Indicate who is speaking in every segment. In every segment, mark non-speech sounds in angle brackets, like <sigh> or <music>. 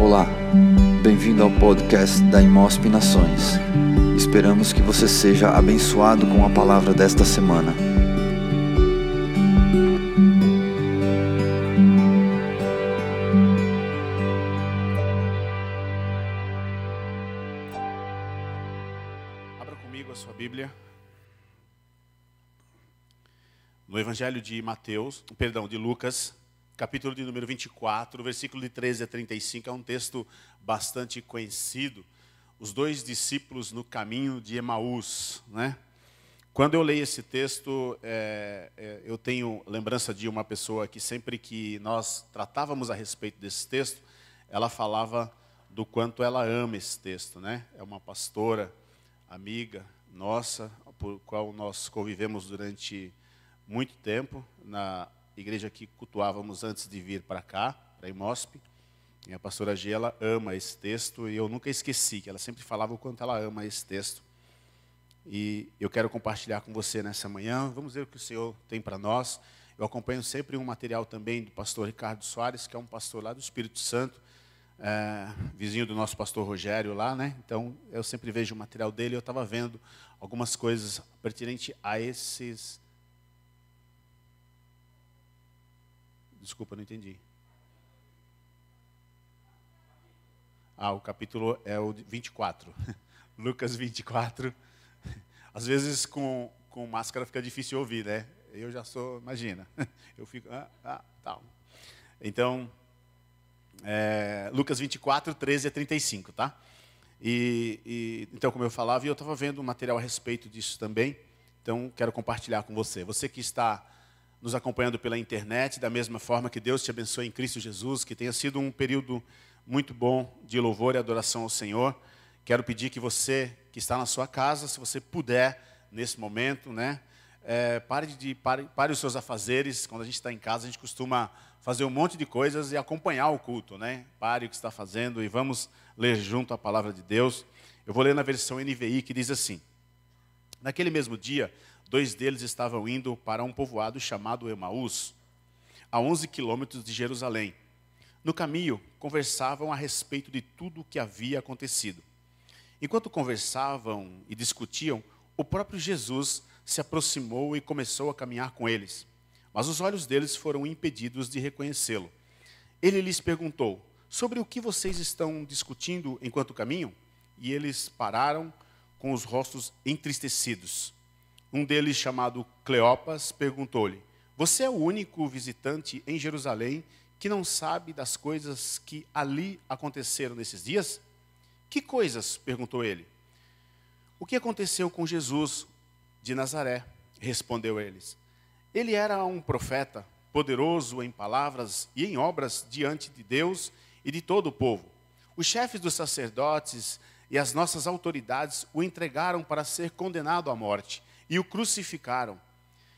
Speaker 1: Olá, bem-vindo ao podcast da Imosp Nações. Esperamos que você seja abençoado com a palavra desta semana.
Speaker 2: Abra comigo a sua Bíblia. No Evangelho de Mateus, perdão, de Lucas, capítulo de número 24, versículo de 13 a 35, é um texto bastante conhecido. Os dois discípulos no caminho de Emaús, né? Quando eu leio esse texto, é, é, eu tenho lembrança de uma pessoa que sempre que nós tratávamos a respeito desse texto, ela falava do quanto ela ama esse texto, né? É uma pastora, amiga nossa, por qual nós convivemos durante muito tempo na igreja que cultuávamos antes de vir para cá, para Imosp. E a pastora G, ela ama esse texto e eu nunca esqueci, que ela sempre falava o quanto ela ama esse texto. E eu quero compartilhar com você nessa manhã. Vamos ver o que o Senhor tem para nós. Eu acompanho sempre um material também do pastor Ricardo Soares, que é um pastor lá do Espírito Santo, é, vizinho do nosso pastor Rogério lá, né? Então eu sempre vejo o material dele. Eu estava vendo algumas coisas pertinentes a esses Desculpa, não entendi. Ah, o capítulo é o 24. <laughs> Lucas 24. Às vezes com, com máscara fica difícil ouvir, né? Eu já sou, imagina. <laughs> Eu fico, ah, ah tal. Então, é, Lucas 24, 13 a 35, tá? E, e, então, como eu falava, eu estava vendo um material a respeito disso também. Então, quero compartilhar com você. Você que está nos acompanhando pela internet, da mesma forma que Deus te abençoe em Cristo Jesus, que tenha sido um período muito bom de louvor e adoração ao Senhor. Quero pedir que você que está na sua casa, se você puder, nesse momento, né, é, pare, de, pare, pare os seus afazeres. Quando a gente está em casa, a gente costuma fazer um monte de coisas e acompanhar o culto. Né? Pare o que está fazendo e vamos ler junto a palavra de Deus. Eu vou ler na versão NVI que diz assim: Naquele mesmo dia, Dois deles estavam indo para um povoado chamado Emaús, a 11 quilômetros de Jerusalém. No caminho, conversavam a respeito de tudo o que havia acontecido. Enquanto conversavam e discutiam, o próprio Jesus se aproximou e começou a caminhar com eles. Mas os olhos deles foram impedidos de reconhecê-lo. Ele lhes perguntou: Sobre o que vocês estão discutindo enquanto caminham? E eles pararam com os rostos entristecidos. Um deles, chamado Cleopas, perguntou-lhe: Você é o único visitante em Jerusalém que não sabe das coisas que ali aconteceram nesses dias? Que coisas? perguntou ele. O que aconteceu com Jesus de Nazaré? respondeu eles. Ele era um profeta, poderoso em palavras e em obras diante de Deus e de todo o povo. Os chefes dos sacerdotes e as nossas autoridades o entregaram para ser condenado à morte e o crucificaram.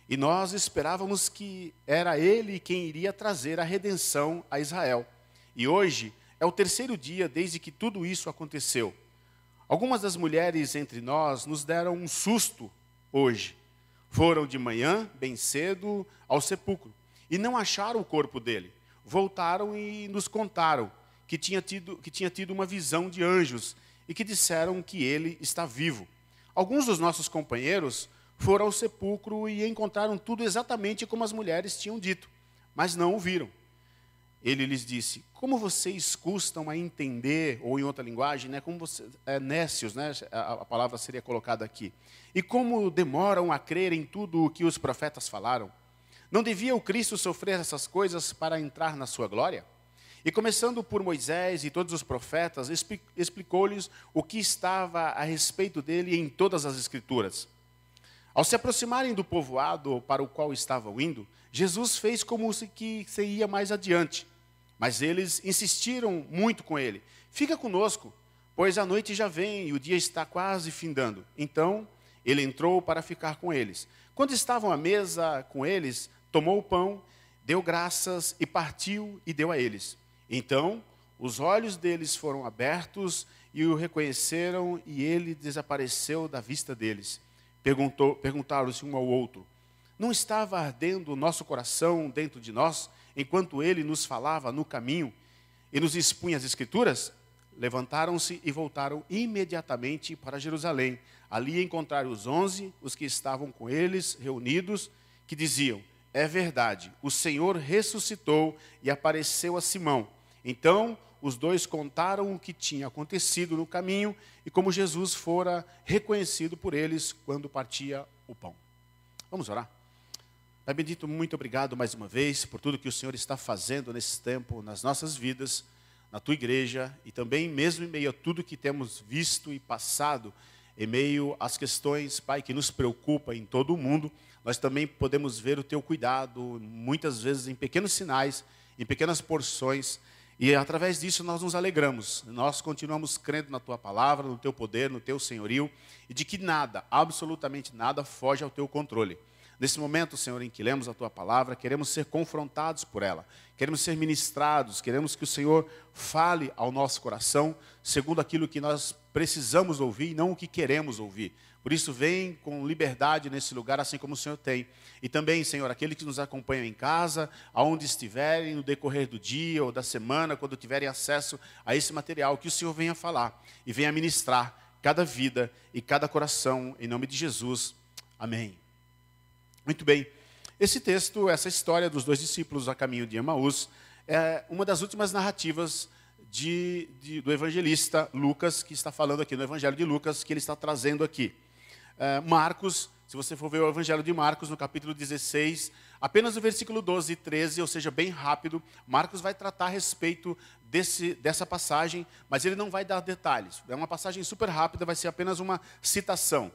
Speaker 2: E nós esperávamos que era ele quem iria trazer a redenção a Israel. E hoje é o terceiro dia desde que tudo isso aconteceu. Algumas das mulheres entre nós nos deram um susto hoje. Foram de manhã, bem cedo, ao sepulcro e não acharam o corpo dele. Voltaram e nos contaram que tinha tido, que tinha tido uma visão de anjos e que disseram que ele está vivo. Alguns dos nossos companheiros foram ao sepulcro e encontraram tudo exatamente como as mulheres tinham dito, mas não o viram. Ele lhes disse: Como vocês custam a entender, ou em outra linguagem, né, como você, é, nécios, né, a, a palavra seria colocada aqui, e como demoram a crer em tudo o que os profetas falaram? Não devia o Cristo sofrer essas coisas para entrar na sua glória? E começando por Moisés e todos os profetas, explicou-lhes o que estava a respeito dele em todas as Escrituras. Ao se aproximarem do povoado para o qual estavam indo, Jesus fez como se que se ia mais adiante. Mas eles insistiram muito com ele: Fica conosco, pois a noite já vem e o dia está quase findando. Então ele entrou para ficar com eles. Quando estavam à mesa com eles, tomou o pão, deu graças e partiu e deu a eles. Então os olhos deles foram abertos e o reconheceram, e ele desapareceu da vista deles. Perguntou, perguntaram-se um ao outro: Não estava ardendo o nosso coração dentro de nós, enquanto ele nos falava no caminho? e nos expunha as Escrituras, levantaram-se e voltaram imediatamente para Jerusalém. Ali encontraram os onze, os que estavam com eles reunidos, que diziam: É verdade, o Senhor ressuscitou e apareceu a Simão. Então os dois contaram o que tinha acontecido no caminho e como Jesus fora reconhecido por eles quando partia o pão. Vamos orar? Pai bendito, muito obrigado mais uma vez por tudo que o Senhor está fazendo nesse tempo, nas nossas vidas, na tua igreja e também mesmo em meio a tudo que temos visto e passado, em meio às questões, Pai, que nos preocupa em todo o mundo, nós também podemos ver o teu cuidado, muitas vezes em pequenos sinais, em pequenas porções, e através disso nós nos alegramos. Nós continuamos crendo na tua palavra, no teu poder, no teu senhorio e de que nada, absolutamente nada, foge ao teu controle. Nesse momento, Senhor, em que lemos a tua palavra, queremos ser confrontados por ela, queremos ser ministrados, queremos que o Senhor fale ao nosso coração segundo aquilo que nós precisamos ouvir e não o que queremos ouvir. Por isso, vem com liberdade nesse lugar, assim como o Senhor tem. E também, Senhor, aqueles que nos acompanham em casa, aonde estiverem, no decorrer do dia ou da semana, quando tiverem acesso a esse material, que o Senhor venha falar e venha ministrar cada vida e cada coração, em nome de Jesus. Amém. Muito bem. Esse texto, essa história dos dois discípulos a caminho de Emaús, é uma das últimas narrativas de, de, do evangelista Lucas, que está falando aqui no Evangelho de Lucas, que ele está trazendo aqui. É, Marcos, se você for ver o Evangelho de Marcos, no capítulo 16, apenas no versículo 12 e 13, ou seja, bem rápido, Marcos vai tratar a respeito desse, dessa passagem, mas ele não vai dar detalhes. É uma passagem super rápida, vai ser apenas uma citação.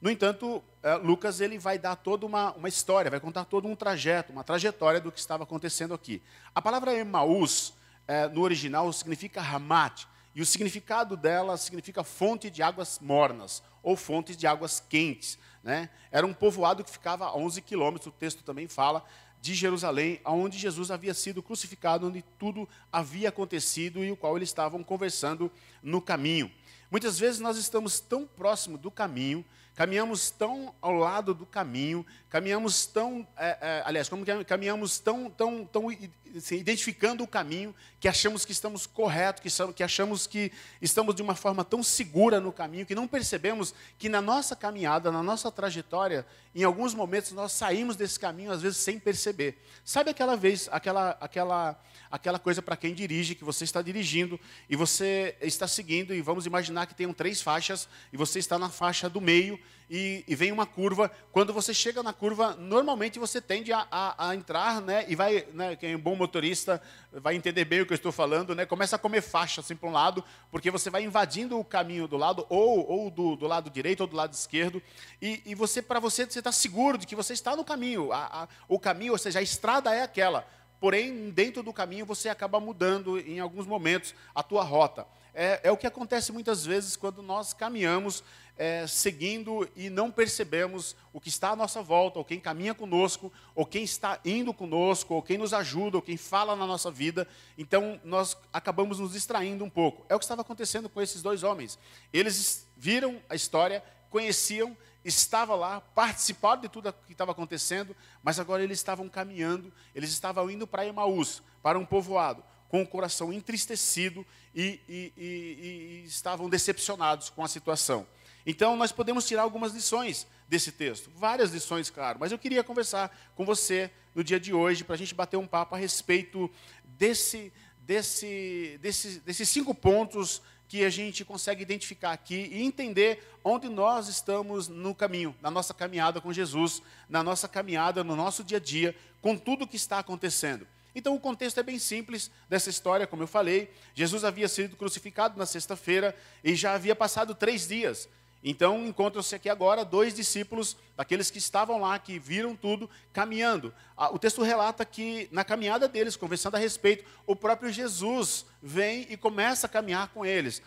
Speaker 2: No entanto, é, Lucas ele vai dar toda uma, uma história, vai contar todo um trajeto, uma trajetória do que estava acontecendo aqui. A palavra Emaús, é, no original, significa Hamat, e o significado dela significa fonte de águas mornas ou fontes de águas quentes. Né? Era um povoado que ficava a 11 quilômetros, o texto também fala, de Jerusalém, onde Jesus havia sido crucificado, onde tudo havia acontecido e o qual eles estavam conversando no caminho. Muitas vezes nós estamos tão próximo do caminho caminhamos tão ao lado do caminho, caminhamos tão, é, é, aliás, como caminhamos tão, tão, tão assim, identificando o caminho, que achamos que estamos corretos, que, que achamos que estamos de uma forma tão segura no caminho, que não percebemos que na nossa caminhada, na nossa trajetória, em alguns momentos nós saímos desse caminho, às vezes sem perceber. Sabe aquela vez, aquela, aquela, aquela coisa para quem dirige, que você está dirigindo e você está seguindo, e vamos imaginar que tenham três faixas, e você está na faixa do meio, e, e, vem uma curva. Quando você chega na curva, normalmente você tende a, a, a entrar, né? E vai, né, quem é um bom motorista vai entender bem o que eu estou falando, né? Começa a comer faixa assim para um lado, porque você vai invadindo o caminho do lado, ou, ou do, do lado direito ou do lado esquerdo, e, e você, para você, você está seguro de que você está no caminho. A, o caminho, ou seja, a estrada é aquela. Porém, dentro do caminho, você acaba mudando em alguns momentos a tua rota. É, é, o que acontece muitas vezes quando nós caminhamos é, seguindo e não percebemos o que está à nossa volta, ou quem caminha conosco, ou quem está indo conosco, ou quem nos ajuda, ou quem fala na nossa vida. Então, nós acabamos nos distraindo um pouco. É o que estava acontecendo com esses dois homens. Eles viram a história, conheciam, estavam lá, participaram de tudo que estava acontecendo, mas agora eles estavam caminhando, eles estavam indo para Emaús, para um povoado com o coração entristecido e, e, e, e, estavam decepcionados com a situação. Então, nós podemos tirar algumas lições desse texto, várias lições, claro, mas eu queria conversar com você no dia de hoje para a gente bater um papo a respeito desse, desse, desse, desses cinco pontos que a gente consegue identificar aqui e entender onde nós estamos no caminho, na nossa caminhada com Jesus, na nossa caminhada, no nosso dia a dia, com tudo o que está acontecendo. Então, o contexto é bem simples dessa história, como eu falei. Jesus havia sido crucificado na sexta-feira e já havia passado três dias. Então, encontram-se aqui agora dois discípulos, daqueles que estavam lá, que viram tudo, caminhando. O texto relata que, na caminhada deles, conversando a respeito, o próprio Jesus vem e começa a caminhar com eles.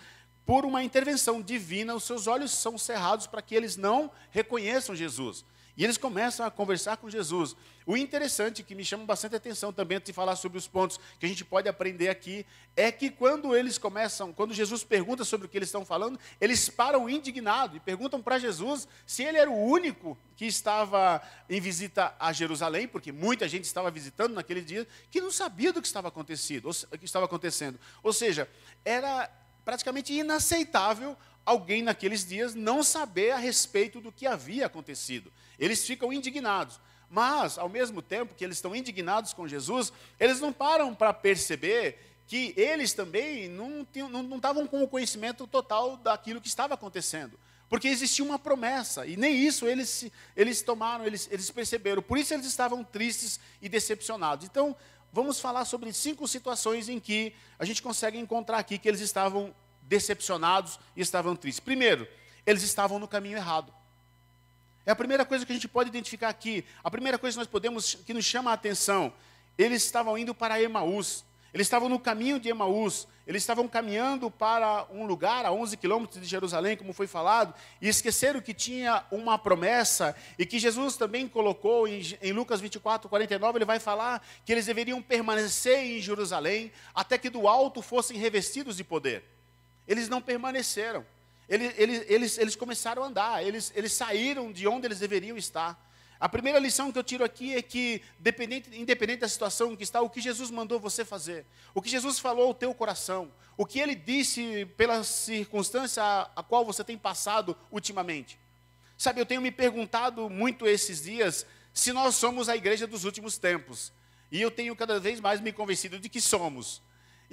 Speaker 2: Por uma intervenção divina, os seus olhos são cerrados para que eles não reconheçam Jesus. E eles começam a conversar com Jesus. O interessante, que me chama bastante atenção também, antes de falar sobre os pontos que a gente pode aprender aqui, é que quando eles começam, quando Jesus pergunta sobre o que eles estão falando, eles param indignados e perguntam para Jesus se ele era o único que estava em visita a Jerusalém, porque muita gente estava visitando naquele dia, que não sabia do que estava acontecendo. Ou, que estava acontecendo. Ou seja, era praticamente inaceitável alguém naqueles dias não saber a respeito do que havia acontecido. Eles ficam indignados. Mas, ao mesmo tempo que eles estão indignados com Jesus, eles não param para perceber que eles também não, estavam com o conhecimento total daquilo que estava acontecendo. Porque existia uma promessa, e nem isso eles, eles tomaram, eles, eles perceberam. Por isso eles estavam tristes e decepcionados. Então, vamos falar sobre cinco situações em que a gente consegue encontrar aqui que eles estavam decepcionados e estavam tristes. Primeiro, eles estavam no caminho errado. É a primeira coisa que a gente pode identificar aqui. A primeira coisa que nós podemos, que nos chama a atenção, eles estavam indo para Emaús. Eles estavam no caminho de Emaús. Eles estavam caminhando para um lugar a 11 quilômetros de Jerusalém, como foi falado, e esqueceram que tinha uma promessa e que Jesus também colocou em, em Lucas 24, 49. Ele vai falar que eles deveriam permanecer em Jerusalém até que do alto fossem revestidos de poder. Eles não permaneceram. Eles, eles, eles, eles começaram a andar, eles, eles saíram de onde eles deveriam estar. A primeira lição que eu tiro aqui é que, independente da situação em que está, o que Jesus mandou você fazer, o que Jesus falou ao teu coração, o que ele disse pela circunstância a, qual você tem passado ultimamente. Sabe, eu tenho me perguntado muito esses dias se nós somos a igreja dos últimos tempos. E eu tenho cada vez mais me convencido de que somos.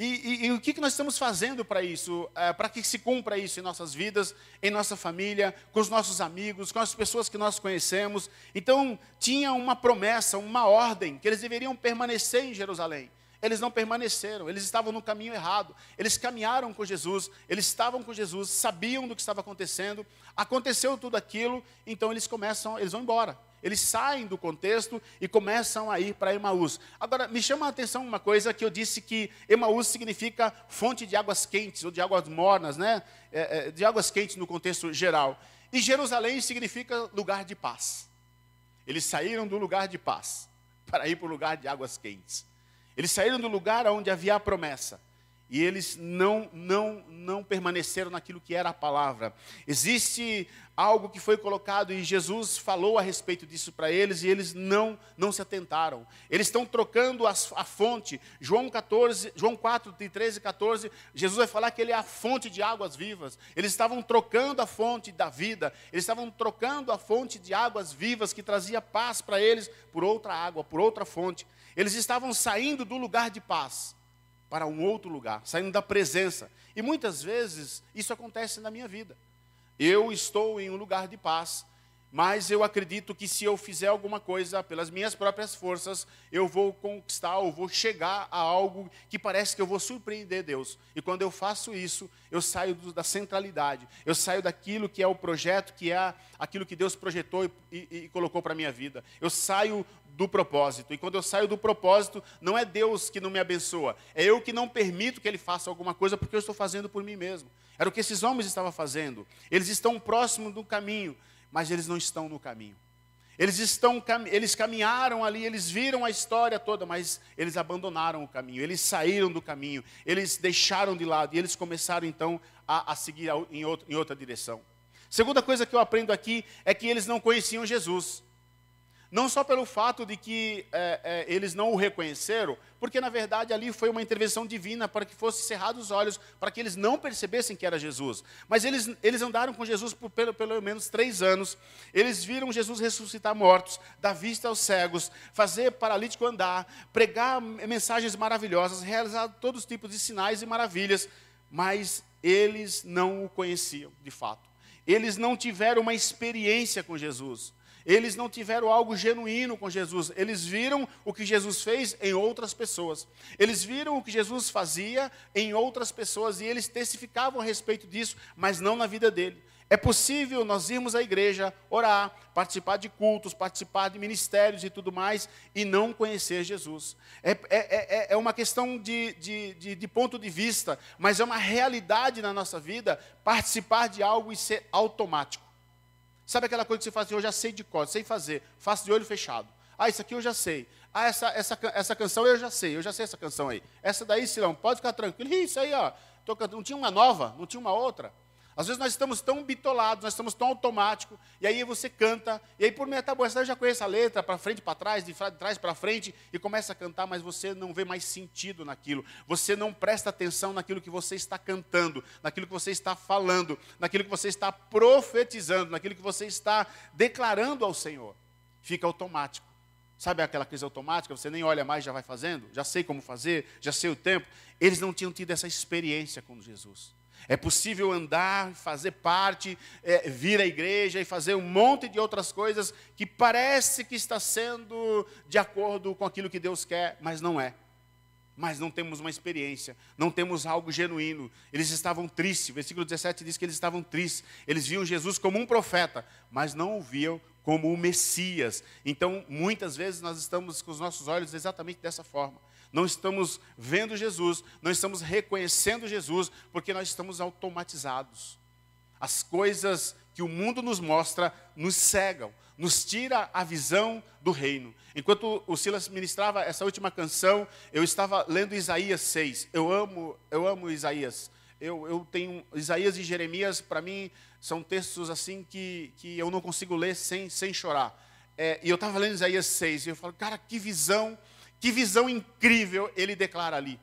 Speaker 2: E, e, e, o que, que nós estamos fazendo para isso, é, para que se cumpra isso em nossas vidas, em nossa família, com os nossos amigos, com as pessoas que nós conhecemos. Então, tinha uma promessa, uma ordem, que eles deveriam permanecer em Jerusalém. Eles não permaneceram, eles estavam no caminho errado. Eles caminharam com Jesus, eles estavam com Jesus, sabiam do que estava acontecendo. Aconteceu tudo aquilo, então eles começam, eles vão embora. Eles saem do contexto e começam a ir para Emaús. Agora, me chama a atenção uma coisa que eu disse que Emaús significa fonte de águas quentes, ou de águas mornas, né? É, é, de águas quentes no contexto geral. E Jerusalém significa lugar de paz. Eles saíram do lugar de paz <laughs> para ir para o lugar de águas quentes. Eles saíram do lugar onde havia a promessa e eles não, não, não permaneceram naquilo que era a palavra. Existe algo que foi colocado e Jesus falou a respeito disso para eles e eles não, não se atentaram. Eles estão trocando a, a fonte. João 14, João 4, 13 e 14, Jesus vai falar que ele é a fonte de águas vivas. Eles estavam trocando a fonte da vida, eles estavam trocando a fonte de águas vivas que trazia paz para eles por outra água, por outra fonte. Eles estavam saindo do lugar de paz para um outro lugar, saindo da presença. E muitas vezes isso acontece na minha vida. Eu estou em um lugar de paz, mas eu acredito que se eu fizer alguma coisa pelas minhas próprias forças, eu vou conquistar ou vou chegar a algo que parece que eu vou surpreender Deus. E quando eu faço isso, eu saio da centralidade, eu saio daquilo que é o projeto, que é aquilo que Deus projetou e, e, e colocou para a minha vida. Eu saio do propósito. E quando eu saio do propósito, não é Deus que não me abençoa, é eu que não permito que Ele faça alguma coisa porque eu estou fazendo por mim mesmo. Era o que esses homens estavam fazendo. Eles estão próximos do caminho, mas eles não estão no caminho. Eles, estão, eles caminharam ali, eles viram a história toda, mas eles abandonaram o caminho, eles saíram do caminho, eles deixaram de lado e eles começaram então a, a seguir em, em outra direção. Segunda coisa que eu aprendo aqui é que eles não conheciam Jesus. Não só pelo fato de que é, é, eles não o reconheceram, porque na verdade ali foi uma intervenção divina para que fossem cerrados os olhos, para que eles não percebessem que era Jesus. Mas eles, eles andaram com Jesus por pelo, pelo menos três anos. Eles viram Jesus ressuscitar mortos, dar vista aos cegos, fazer paralítico andar, pregar mensagens maravilhosas, realizar todos os tipos de sinais e maravilhas. Mas eles não o conheciam de fato. Eles não tiveram uma experiência com Jesus. Eles não tiveram algo genuíno com Jesus. Eles viram o que Jesus fez em outras pessoas. Eles viram o que Jesus fazia em outras pessoas e eles testificavam a respeito disso, mas não na vida dele. É possível nós irmos à igreja, orar, participar de cultos, participar de ministérios e tudo mais, e não conhecer Jesus. É, é, é, é uma questão de, de, de, de ponto de vista, mas é uma realidade na nossa vida participar de algo e ser automático. Sabe aquela coisa que você faz assim, eu já sei de cor, sei fazer, faço de olho fechado. Ah, isso aqui eu já sei. Ah, essa, essa, essa canção eu já sei, eu já sei essa canção aí. Essa daí, Silão, pode ficar tranquilo. Isso aí, ó. Tô cantando. Não tinha uma nova, não tinha uma outra. Às vezes nós estamos tão bitolados, nós estamos tão automáticos, e aí você canta, e aí por meia tá você já conhece a letra, para frente, para trás, de trás para frente, e começa a cantar, mas você não vê mais sentido naquilo, você não presta atenção naquilo que você está cantando, naquilo que você está falando, naquilo que você está profetizando, naquilo que você está declarando ao Senhor. Fica automático. Sabe aquela coisa automática? Você nem olha mais, já vai fazendo? Já sei como fazer, já sei o tempo. Eles não tinham tido essa experiência com Jesus. É possível andar, fazer parte, é, vir à igreja e fazer um monte de outras coisas que parece que está sendo de acordo com aquilo que Deus quer, mas não é. Mas não temos uma experiência, não temos algo genuíno. Eles estavam tristes. O versículo 17 diz que eles estavam tristes. Eles viam Jesus como um profeta, mas não o viam como o Messias. Então, muitas vezes nós estamos com os nossos olhos exatamente dessa forma não estamos vendo Jesus, não estamos reconhecendo Jesus, porque nós estamos automatizados. As coisas que o mundo nos mostra nos cegam, nos tira a visão do reino. Enquanto o Silas ministrava essa última canção, eu estava lendo Isaías 6. Eu amo, eu amo Isaías. Eu, eu tenho Isaías e Jeremias, para mim, são textos assim que, que eu não consigo ler sem, sem chorar. É, e eu estava lendo Isaías 6 e eu falo, cara, que visão que visão incrível ele declara ali.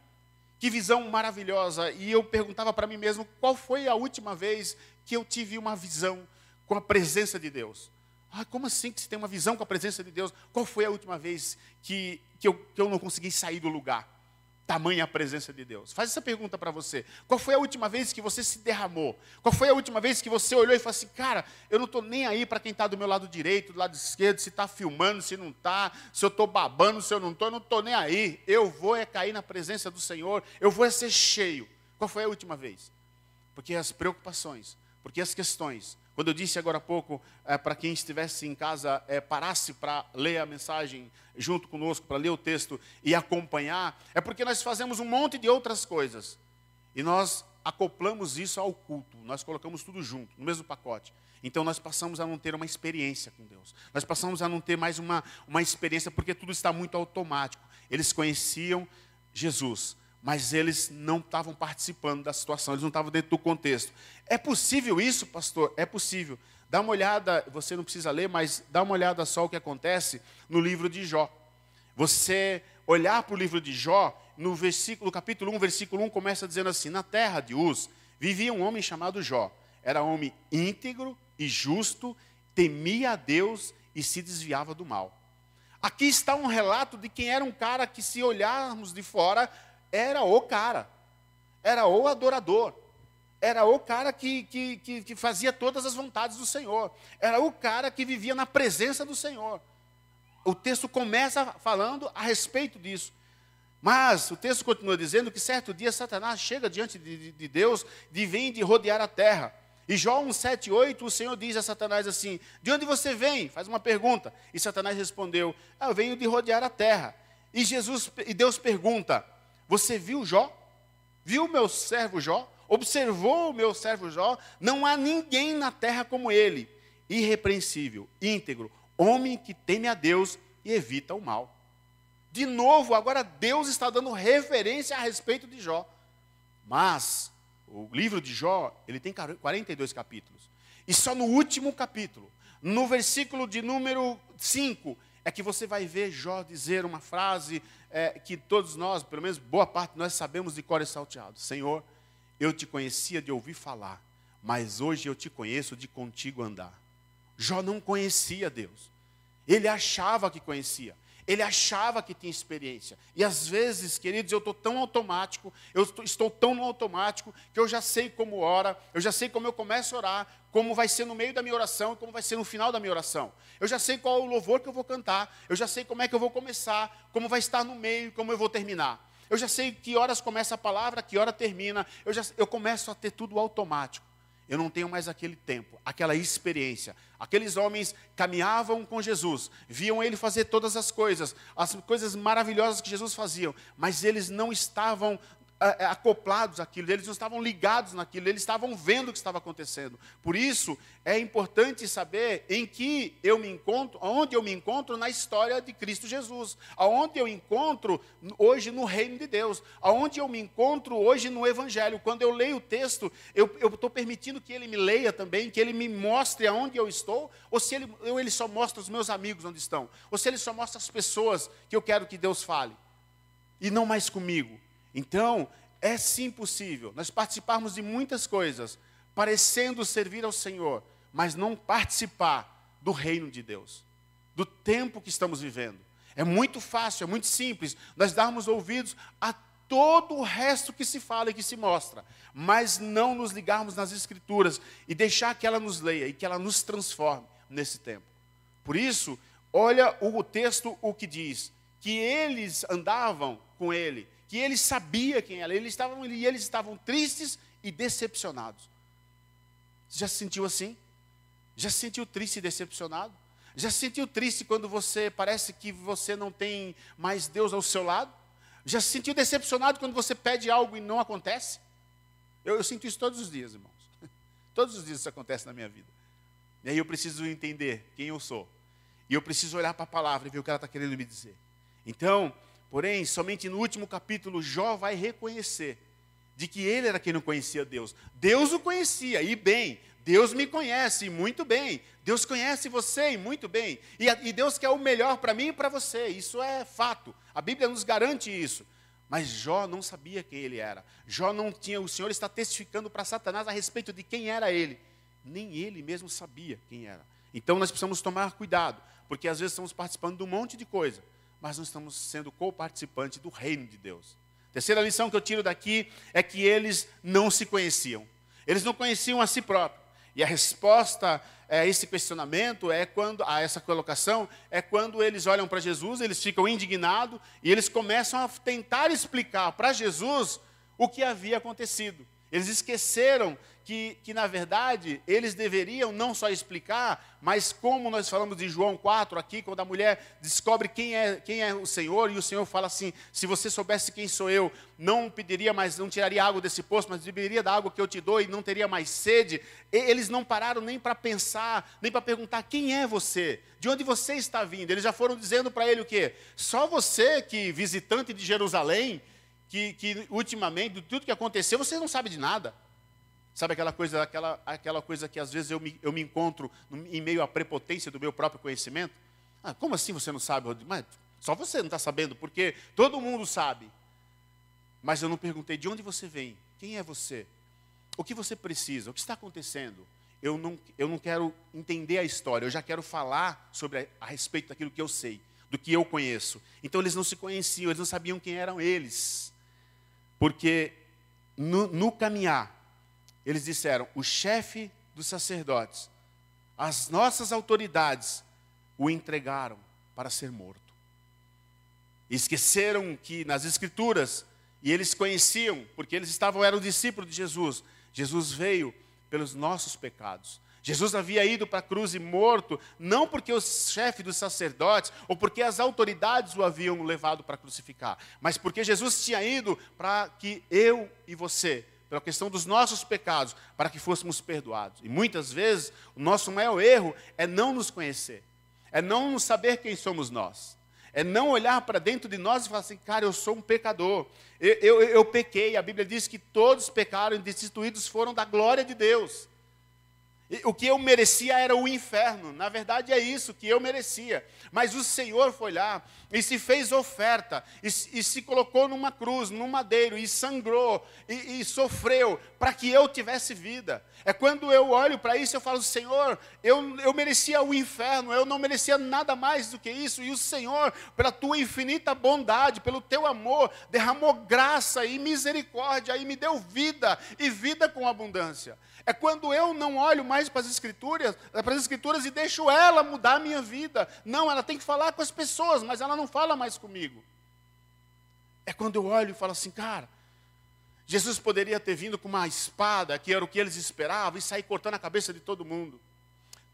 Speaker 2: Que visão maravilhosa. E eu perguntava para mim mesmo qual foi a última vez que eu tive uma visão com a presença de Deus. Ah, como assim que você tem uma visão com a presença de Deus? Qual foi a última vez que, que, eu, que eu não consegui sair do lugar? Tamanha a presença de Deus. Faz essa pergunta para você. Qual foi a última vez que você se derramou? Qual foi a última vez que você olhou e falou assim, cara, eu não estou nem aí para quem está do meu lado direito, do lado esquerdo, se está filmando, se não está, se eu estou babando, se eu não estou, eu não estou nem aí. Eu vou é cair na presença do Senhor, eu vou é ser cheio. Qual foi a última vez? Porque as preocupações, porque as questões, quando eu disse agora há pouco é, para quem estivesse em casa, é, parasse para ler a mensagem junto conosco, para ler o texto e acompanhar, é porque nós fazemos um monte de outras coisas. E nós acoplamos isso ao culto, nós colocamos tudo junto, no mesmo pacote. Então nós passamos a não ter uma experiência com Deus. Nós passamos a não ter mais uma, uma experiência, porque tudo está muito automático. Eles conheciam Jesus, mas eles não estavam participando da situação, eles não estavam dentro do contexto. É possível isso, pastor? É possível. Dá uma olhada, você não precisa ler, mas dá uma olhada só o que acontece no livro de Jó. Você olhar para o livro de Jó, no versículo, capítulo 1, versículo 1, começa dizendo assim: Na terra de Uz vivia um homem chamado Jó. Era homem íntegro e justo, temia a Deus e se desviava do mal. Aqui está um relato de quem era um cara que, se olharmos de fora, era o cara, era o adorador, era o cara que, que, que, que, fazia todas as vontades do Senhor, era o cara que vivia na presença do Senhor. O texto começa falando a respeito disso. Mas o texto continua dizendo que certo dia Satanás chega diante de, de, de Deus e vem de rodear a terra. E Jó 1, 7, 8, o Senhor diz a Satanás assim: De onde você vem? Faz uma pergunta. E Satanás respondeu: Eu venho de rodear a terra. E, Jesus, e Deus pergunta: você viu Jó? Viu o meu servo Jó? Observou o meu servo Jó? Não há ninguém na terra como ele, irrepreensível, íntegro, homem que teme a Deus e evita o mal. De novo, agora Deus está dando referência a respeito de Jó. Mas o livro de Jó, ele tem 42 capítulos. E só no último capítulo, no versículo de número 5, é que você vai ver Jó dizer uma frase é, que todos nós, pelo menos boa parte, nós sabemos de cor e salteado. Senhor, eu te conhecia de ouvir falar, mas hoje eu te conheço de contigo andar. Jó não conhecia Deus. Ele achava que conhecia. Ele achava que tinha experiência. E às vezes, queridos, eu estou tão automático, eu estou tão no automático, que eu já sei como ora, eu já sei como eu começo a orar, como vai ser no meio da minha oração e como vai ser no final da minha oração. Eu já sei qual é o louvor que eu vou cantar, eu já sei como é que eu vou começar, como vai estar no meio, como eu vou terminar. Eu já sei que horas começa a palavra, que hora termina. Eu, já, eu começo a ter tudo automático eu não tenho mais aquele tempo, aquela experiência. Aqueles homens caminhavam com Jesus, viam ele fazer todas as coisas, as coisas maravilhosas que Jesus fazia, mas eles não estavam acoplados àquilo, eles não estavam ligados naquilo, eles estavam vendo o que estava acontecendo. Por isso, é importante saber em que eu me encontro, onde eu me encontro na história de Cristo Jesus, aonde eu encontro hoje no reino de Deus, aonde eu me encontro hoje no Evangelho. Quando eu leio o texto, eu estou permitindo que ele me leia também, que ele me mostre aonde eu estou, ou se ele, ou ele só mostra os meus amigos onde estão, ou se ele só mostra as pessoas que eu quero que Deus fale, e não mais comigo. Então, é sim possível nós participarmos de muitas coisas, parecendo servir ao Senhor, mas não participar do reino de Deus, do tempo que estamos vivendo. É muito fácil, é muito simples nós darmos ouvidos a todo o resto que se fala e que se mostra, mas não nos ligarmos nas Escrituras e deixar que ela nos leia e que ela nos transforme nesse tempo. Por isso, olha o texto o que diz: que eles andavam com ele, que ele sabia quem era, eles estavam, e eles estavam tristes e decepcionados. Você já se sentiu assim? Já se sentiu triste e decepcionado? Já se sentiu triste quando você parece que você não tem mais Deus ao seu lado? Já se sentiu decepcionado quando você pede algo e não acontece? Eu, eu sinto isso todos os dias, irmãos. <laughs> Todos os dias isso acontece na minha vida. E aí eu preciso entender quem eu sou. E eu preciso olhar para a palavra e ver o que ela está querendo me dizer. Então, Porém, somente no último capítulo, Jó vai reconhecer de que ele era quem não conhecia Deus. Deus o conhecia, e bem. Deus me conhece, muito bem. Deus conhece você, e muito bem. E, e Deus quer o melhor para mim e para você. Isso é fato. A Bíblia nos garante isso. Mas Jó não sabia quem ele era. Jó não tinha. O Senhor está testificando para Satanás a respeito de quem era ele. Nem ele mesmo sabia quem era. Então nós precisamos tomar cuidado, porque às vezes estamos participando de um monte de coisa mas nós estamos sendo co-participantes do reino de Deus. Terceira lição que eu tiro daqui é que eles não se conheciam. Eles não conheciam a si próprios. E a resposta a esse questionamento é quando a essa colocação é quando eles olham para Jesus, eles ficam indignados e eles começam a tentar explicar para Jesus o que havia acontecido. Eles esqueceram que, que, na verdade, eles deveriam não só explicar, mas como nós falamos de João 4 aqui, quando a mulher descobre quem é, quem é o Senhor, e o Senhor fala assim: se você soubesse quem sou eu, não pediria mais, não tiraria água desse poço, mas beberia da água que eu te dou e não teria mais sede. E, eles não pararam nem para pensar, nem para perguntar quem é você, de onde você está vindo. Eles já foram dizendo para ele o quê? Só você que, visitante de Jerusalém, que, que ultimamente, tudo que aconteceu, você não sabe de nada. Sabe aquela coisa, aquela, aquela coisa que às vezes eu me, eu me encontro em meio à prepotência do meu próprio conhecimento? Ah, como assim você não sabe, Rodrigo? Mas só você não está sabendo, porque todo mundo sabe. Mas eu não perguntei de onde você vem, quem é você, o que você precisa, o que está acontecendo. Eu não, eu não quero entender a história, eu já quero falar sobre a, a respeito daquilo que eu sei, do que eu conheço. Então eles não se conheciam, eles não sabiam quem eram eles. Porque no, no caminhar, eles disseram: o chefe dos sacerdotes, as nossas autoridades o entregaram para ser morto. Esqueceram que nas Escrituras, e eles conheciam, porque eles estavam, eram discípulos de Jesus, Jesus veio pelos nossos pecados. Jesus havia ido para a cruz e morto, não porque o chefe dos sacerdotes, ou porque as autoridades o haviam levado para crucificar, mas porque Jesus tinha ido para que eu e você pela questão dos nossos pecados, para que fôssemos perdoados. E muitas vezes o nosso maior erro é não nos conhecer, é não saber quem somos nós, é não olhar para dentro de nós e falar assim, cara, eu sou um pecador, eu, eu, eu pequei. A Bíblia diz que todos pecaram e destituídos foram da glória de Deus. O que eu merecia era o inferno. Na verdade, é isso que eu merecia. Mas o Senhor foi lá e se fez oferta, e, e se colocou numa cruz, num madeiro, e sangrou, e, e sofreu, para que eu tivesse vida. É quando eu olho para isso, eu falo, Senhor, eu, eu merecia o inferno, eu não merecia nada mais do que isso, e o Senhor, pela tua infinita bondade, pelo teu amor, derramou graça e misericórdia, e me deu vida, e vida com abundância. É quando eu não olho mais para as escrituras, para as escrituras e deixo ela mudar a minha vida. Não, ela tem que falar com as pessoas, mas ela não fala mais comigo. É quando eu olho e falo assim, cara, Jesus poderia ter vindo com uma espada, que era o que eles esperavam, e sair cortando a cabeça de todo mundo.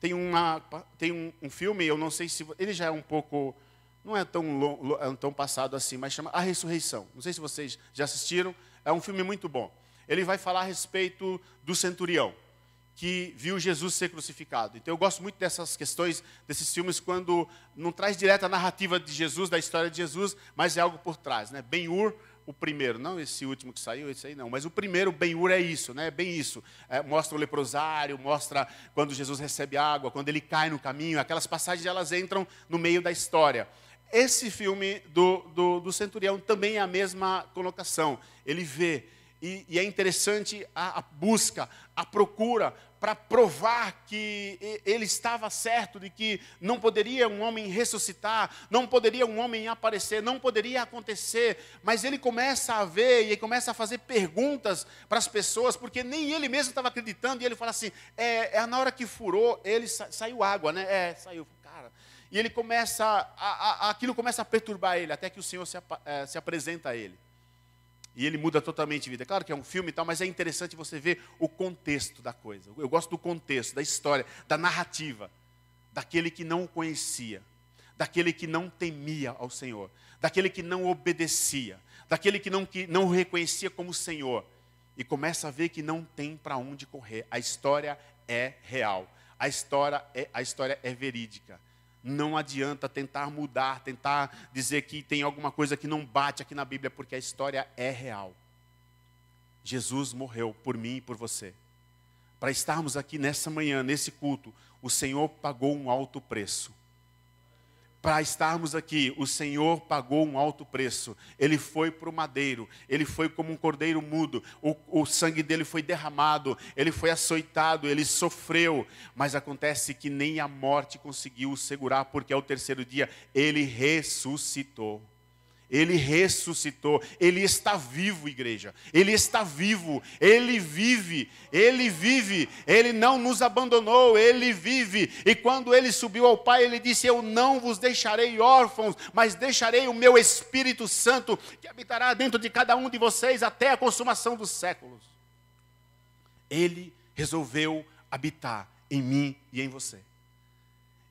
Speaker 2: Tem, uma, tem um, um filme, eu não sei se. Ele já é um pouco. Não é tão, tão passado assim, mas chama A Ressurreição. Não sei se vocês já assistiram. é um filme muito bom. Ele vai falar a respeito do centurião que viu Jesus ser crucificado. Então eu gosto muito dessas questões, desses filmes, quando não traz direta a narrativa de Jesus, da história de Jesus, mas é algo por trás. Né? Ben-Hur, o primeiro, não esse último que saiu, esse aí não, mas o primeiro, Ben-Hur, é isso, né? é bem isso. É, mostra o leprosário, mostra quando Jesus recebe água, quando ele cai no caminho, aquelas passagens elas entram no meio da história. Esse filme do, do, do centurião também é a mesma colocação. Ele vê e, e é interessante a, a busca, a procura para provar que ele estava certo de que não poderia um homem ressuscitar, não poderia um homem aparecer, não poderia acontecer, mas ele começa a ver e começa a fazer perguntas para as pessoas, porque nem ele mesmo estava acreditando, e ele fala assim: é, é na hora que furou, ele sa saiu água, né? É, saiu, cara. E ele começa, a, a, aquilo começa a perturbar ele, até que o Senhor se, é, se apresenta a ele. E ele muda totalmente de vida. Claro que é um filme e tal, mas é interessante você ver o contexto da coisa. Eu gosto do contexto, da história, da narrativa, daquele que não o conhecia, daquele que não temia ao Senhor, daquele que não obedecia, daquele que não, que não o reconhecia como Senhor. E começa a ver que não tem para onde correr. A história é real. A história é, a história é verídica. Não adianta tentar mudar, tentar dizer que tem alguma coisa que não bate aqui na Bíblia, porque a história é real. Jesus morreu por mim e por você. Para estarmos aqui nessa manhã, nesse culto, o Senhor pagou um alto preço para estarmos aqui, o Senhor pagou um alto preço. Ele foi para o madeiro, ele foi como um cordeiro mudo, o, o, sangue dele foi derramado, ele foi açoitado, ele sofreu. Mas acontece que nem a morte conseguiu o segurar, porque ao terceiro dia ele ressuscitou. Ele ressuscitou, ele está vivo, igreja. Ele está vivo, ele vive, ele vive, ele não nos abandonou, ele vive. E quando ele subiu ao Pai, ele disse: Eu não vos deixarei órfãos, mas deixarei o meu Espírito Santo, que habitará dentro de cada um de vocês até a consumação dos séculos. Ele resolveu habitar em mim e em você.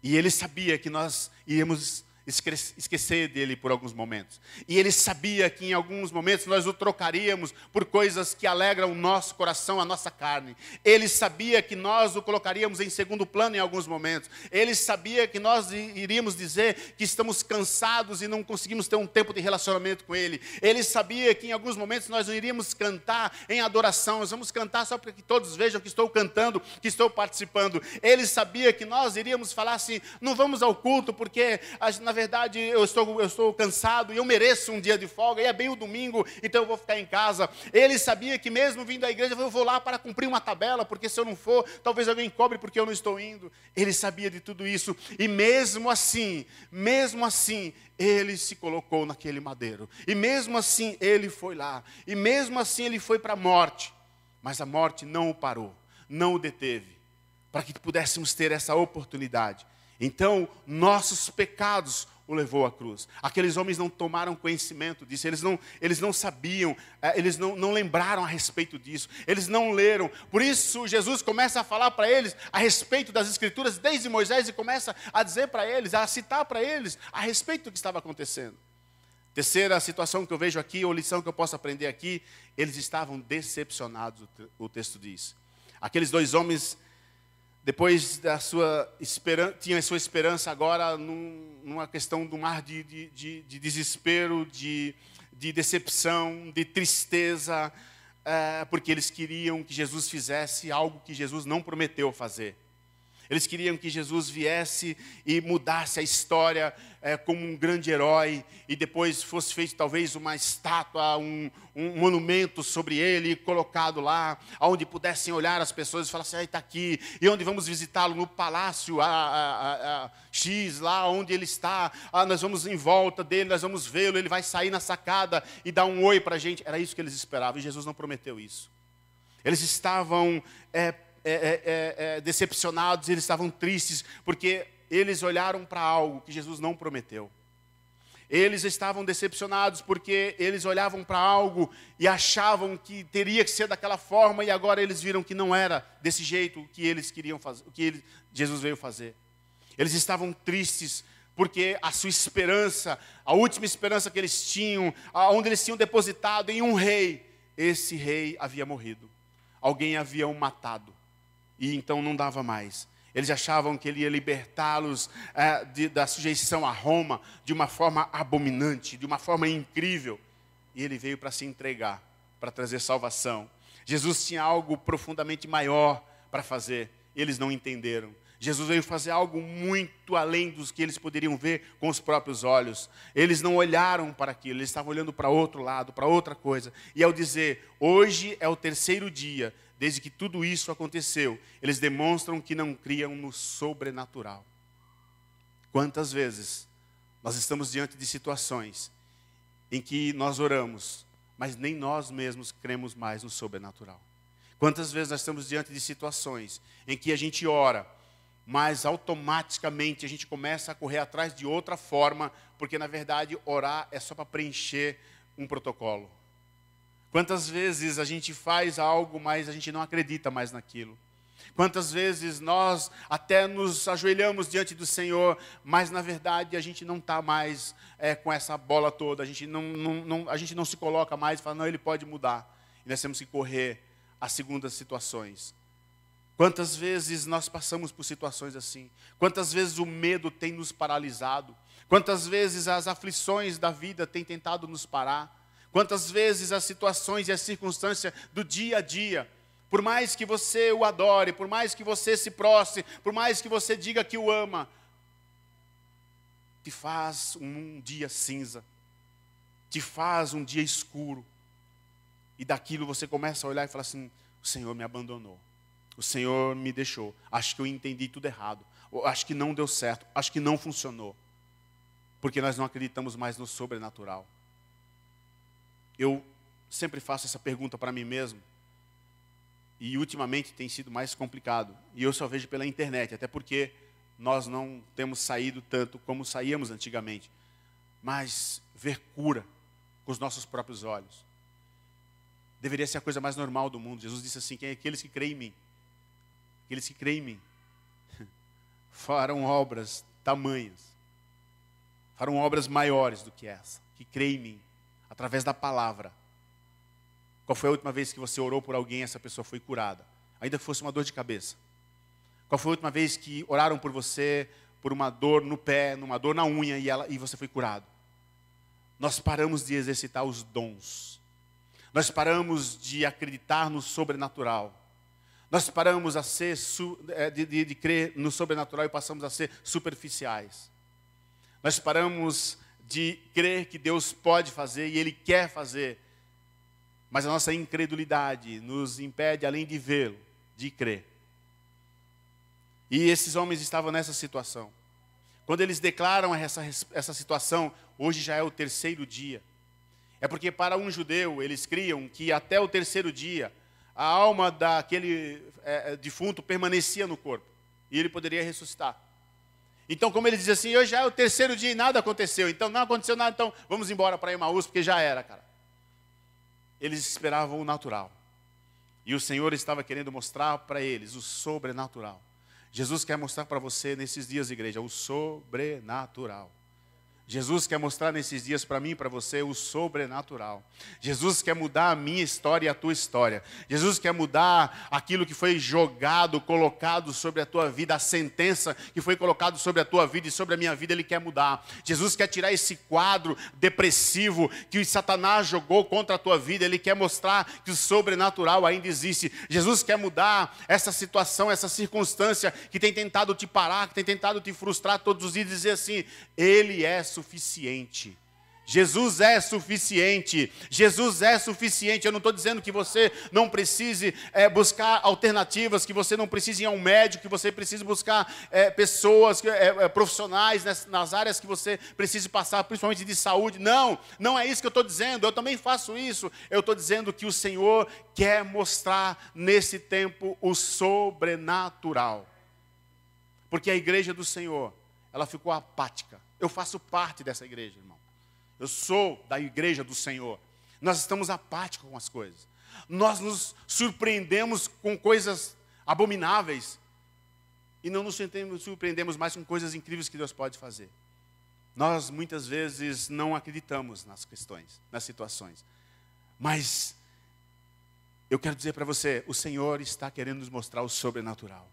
Speaker 2: E ele sabia que nós íamos esquecer dele por alguns momentos. E ele sabia que em alguns momentos nós o trocaríamos por coisas que alegram o nosso coração, a nossa carne. Ele sabia que nós o colocaríamos em segundo plano em alguns momentos. Ele sabia que nós iríamos dizer que estamos cansados e não conseguimos ter um tempo de relacionamento com ele. Ele sabia que em alguns momentos nós iríamos cantar em adoração. Nós vamos cantar só para que todos vejam que estou cantando, que estou participando. Ele sabia que nós iríamos falar assim: não vamos ao culto porque na na verdade, eu estou, eu estou cansado e eu mereço um dia de folga, e é bem o domingo, então eu vou ficar em casa. Ele sabia que mesmo vindo à igreja, eu vou lá para cumprir uma tabela, porque se eu não for, talvez alguém cobre porque eu não estou indo. Ele sabia de tudo isso, e mesmo assim, mesmo assim, ele se colocou naquele madeiro, e mesmo assim ele foi lá, e mesmo assim ele foi para a morte, mas a morte não o parou, não o deteve, para que pudéssemos ter essa oportunidade. Então, nossos pecados o levou à cruz. Aqueles homens não tomaram conhecimento disso, eles não, eles não sabiam, é, eles não, não lembraram a respeito disso, eles não leram. Por isso, Jesus começa a falar para eles a respeito das Escrituras, desde Moisés, e começa a dizer para eles, a citar para eles a respeito do que estava acontecendo. Terceira situação que eu vejo aqui, ou lição que eu posso aprender aqui, eles estavam decepcionados, o texto diz. Aqueles dois homens depois da sua esperança, tinha sua esperança agora num, numa questão um mar de, de, de, de desespero, de, de decepção, de tristeza, é, porque eles queriam que Jesus fizesse algo que Jesus não prometeu fazer. Eles queriam que Jesus viesse e mudasse a história é, como um grande herói, e depois fosse feito talvez uma estátua, um, um monumento sobre ele, colocado lá, onde pudessem olhar as pessoas e falar assim: ah, está aqui, e onde vamos visitá-lo? No palácio a, a, a, X, lá onde ele está, ah, nós vamos em volta dele, nós vamos vê-lo, ele vai sair na sacada e dar um oi para a gente. Era isso que eles esperavam, e Jesus não prometeu isso. Eles estavam. É, é, é, é, é, decepcionados, eles estavam tristes, porque eles olharam para algo que Jesus não prometeu. Eles estavam decepcionados porque eles olhavam para algo e achavam que teria que ser daquela forma, e agora eles viram que não era desse jeito que eles queriam fazer, o que Jesus veio fazer. Eles estavam tristes porque a sua esperança, a última esperança que eles tinham, onde eles tinham depositado em um rei, esse rei havia morrido. Alguém havia o matado. E então não dava mais. Eles achavam que ele ia libertá-los é, da sujeição a Roma de uma forma abominante, de uma forma incrível. E ele veio para se entregar, para trazer salvação. Jesus tinha algo profundamente maior para fazer. Eles não entenderam. Jesus veio fazer algo muito além dos que eles poderiam ver com os próprios olhos. Eles não olharam para aquilo, eles estavam olhando para outro lado, para outra coisa. E ao dizer, hoje é o terceiro dia desde que tudo isso aconteceu, eles demonstram que não criam no sobrenatural. Quantas vezes nós estamos diante de situações em que nós oramos, mas nem nós mesmos cremos mais no sobrenatural? Quantas vezes nós estamos diante de situações em que a gente ora, mas automaticamente a gente começa a correr atrás de outra forma, porque na verdade orar é só para preencher um protocolo. Quantas vezes a gente faz algo, mas a gente não acredita mais naquilo? Quantas vezes nós até nos ajoelhamos diante do Senhor, mas na verdade a gente não está mais é, com essa bola toda, a gente não, não, não, a gente não se coloca mais e fala, não, ele pode mudar. E nós temos que correr às segundas situações. Quantas vezes nós passamos por situações assim? Quantas vezes o medo tem nos paralisado? Quantas vezes as aflições da vida têm tentado nos parar? Quantas vezes as situações e as circunstâncias do dia a dia, por mais que você o adore, por mais que você se prostre, por mais que você diga que o ama, te faz um dia cinza, te faz um dia escuro, e daquilo você começa a olhar e falar assim: o Senhor me abandonou. O Senhor me deixou. Acho que eu entendi tudo errado. Acho que não deu certo. Acho que não funcionou. Porque nós não acreditamos mais no sobrenatural. Eu sempre faço essa pergunta para mim mesmo. E ultimamente tem sido mais complicado. E eu só vejo pela internet, até porque nós não temos saído tanto como saíamos antigamente. Mas ver cura com os nossos próprios olhos deveria ser a coisa mais normal do mundo. Jesus disse assim: quem é aqueles que creem em mim? Aqueles que creem em mim <laughs> farão obras tamanhas, farão obras maiores do que essa, que creem em mim, através da palavra. Qual foi a última vez que você orou por alguém e essa pessoa foi curada? Ainda que fosse uma dor de cabeça. Qual foi a última vez que oraram por você por uma dor no pé, numa dor na unha e, ela, e você foi curado? Nós paramos de exercitar os dons. Nós paramos de acreditar no sobrenatural. Nós paramos a ser é, de, de, de crer no sobrenatural e passamos a ser superficiais. Nós paramos de crer que Deus pode fazer e Ele quer fazer, mas a nossa incredulidade nos impede, além de vê-lo, de crer. E esses homens estavam nessa situação. Quando eles declaram essa, essa situação, hoje já é o terceiro dia. É porque para um judeu, eles criam que até o terceiro dia, a alma daquele é, é, defunto permanecia no corpo e ele poderia ressuscitar. Então, como ele diz assim, hoje já é o terceiro dia e nada aconteceu, então não aconteceu nada, então vamos embora para Emaús, porque já era, cara. Eles esperavam o natural. E o Senhor estava querendo mostrar para eles o sobrenatural. Jesus quer mostrar para você nesses dias, igreja, o sobrenatural. Jesus quer mostrar nesses dias para mim e para você o sobrenatural. Jesus quer mudar a minha história e a tua história. Jesus quer mudar aquilo que foi jogado, colocado sobre a tua vida, a sentença que foi colocado sobre a tua vida e sobre a minha vida, ele quer mudar. Jesus quer tirar esse quadro depressivo que Satanás jogou contra a tua vida, ele quer mostrar que o sobrenatural ainda existe. Jesus quer mudar essa situação, essa circunstância que tem tentado te parar, que tem tentado te frustrar todos os dias e dizer assim: ele é suficiente. Jesus é suficiente. Jesus é suficiente. Eu não estou dizendo que você não precise é, buscar alternativas, que você não precise ir a um médico, que você precise buscar é, pessoas, é, profissionais nas, nas, áreas que você precise passar, principalmente de saúde. Não, não é isso que eu estou dizendo. Eu também faço isso. Eu estou dizendo que o Senhor quer mostrar nesse tempo o sobrenatural. Porque a igreja do Senhor, ela ficou apática eu faço parte dessa igreja, irmão. Eu sou da igreja do Senhor. Nós estamos apáticos com as coisas. Nós nos surpreendemos com coisas abomináveis e não nos surpreendemos mais com coisas incríveis que Deus pode fazer. Nós muitas vezes não acreditamos nas questões, nas situações. Mas eu quero dizer para você: o Senhor está querendo nos mostrar o sobrenatural.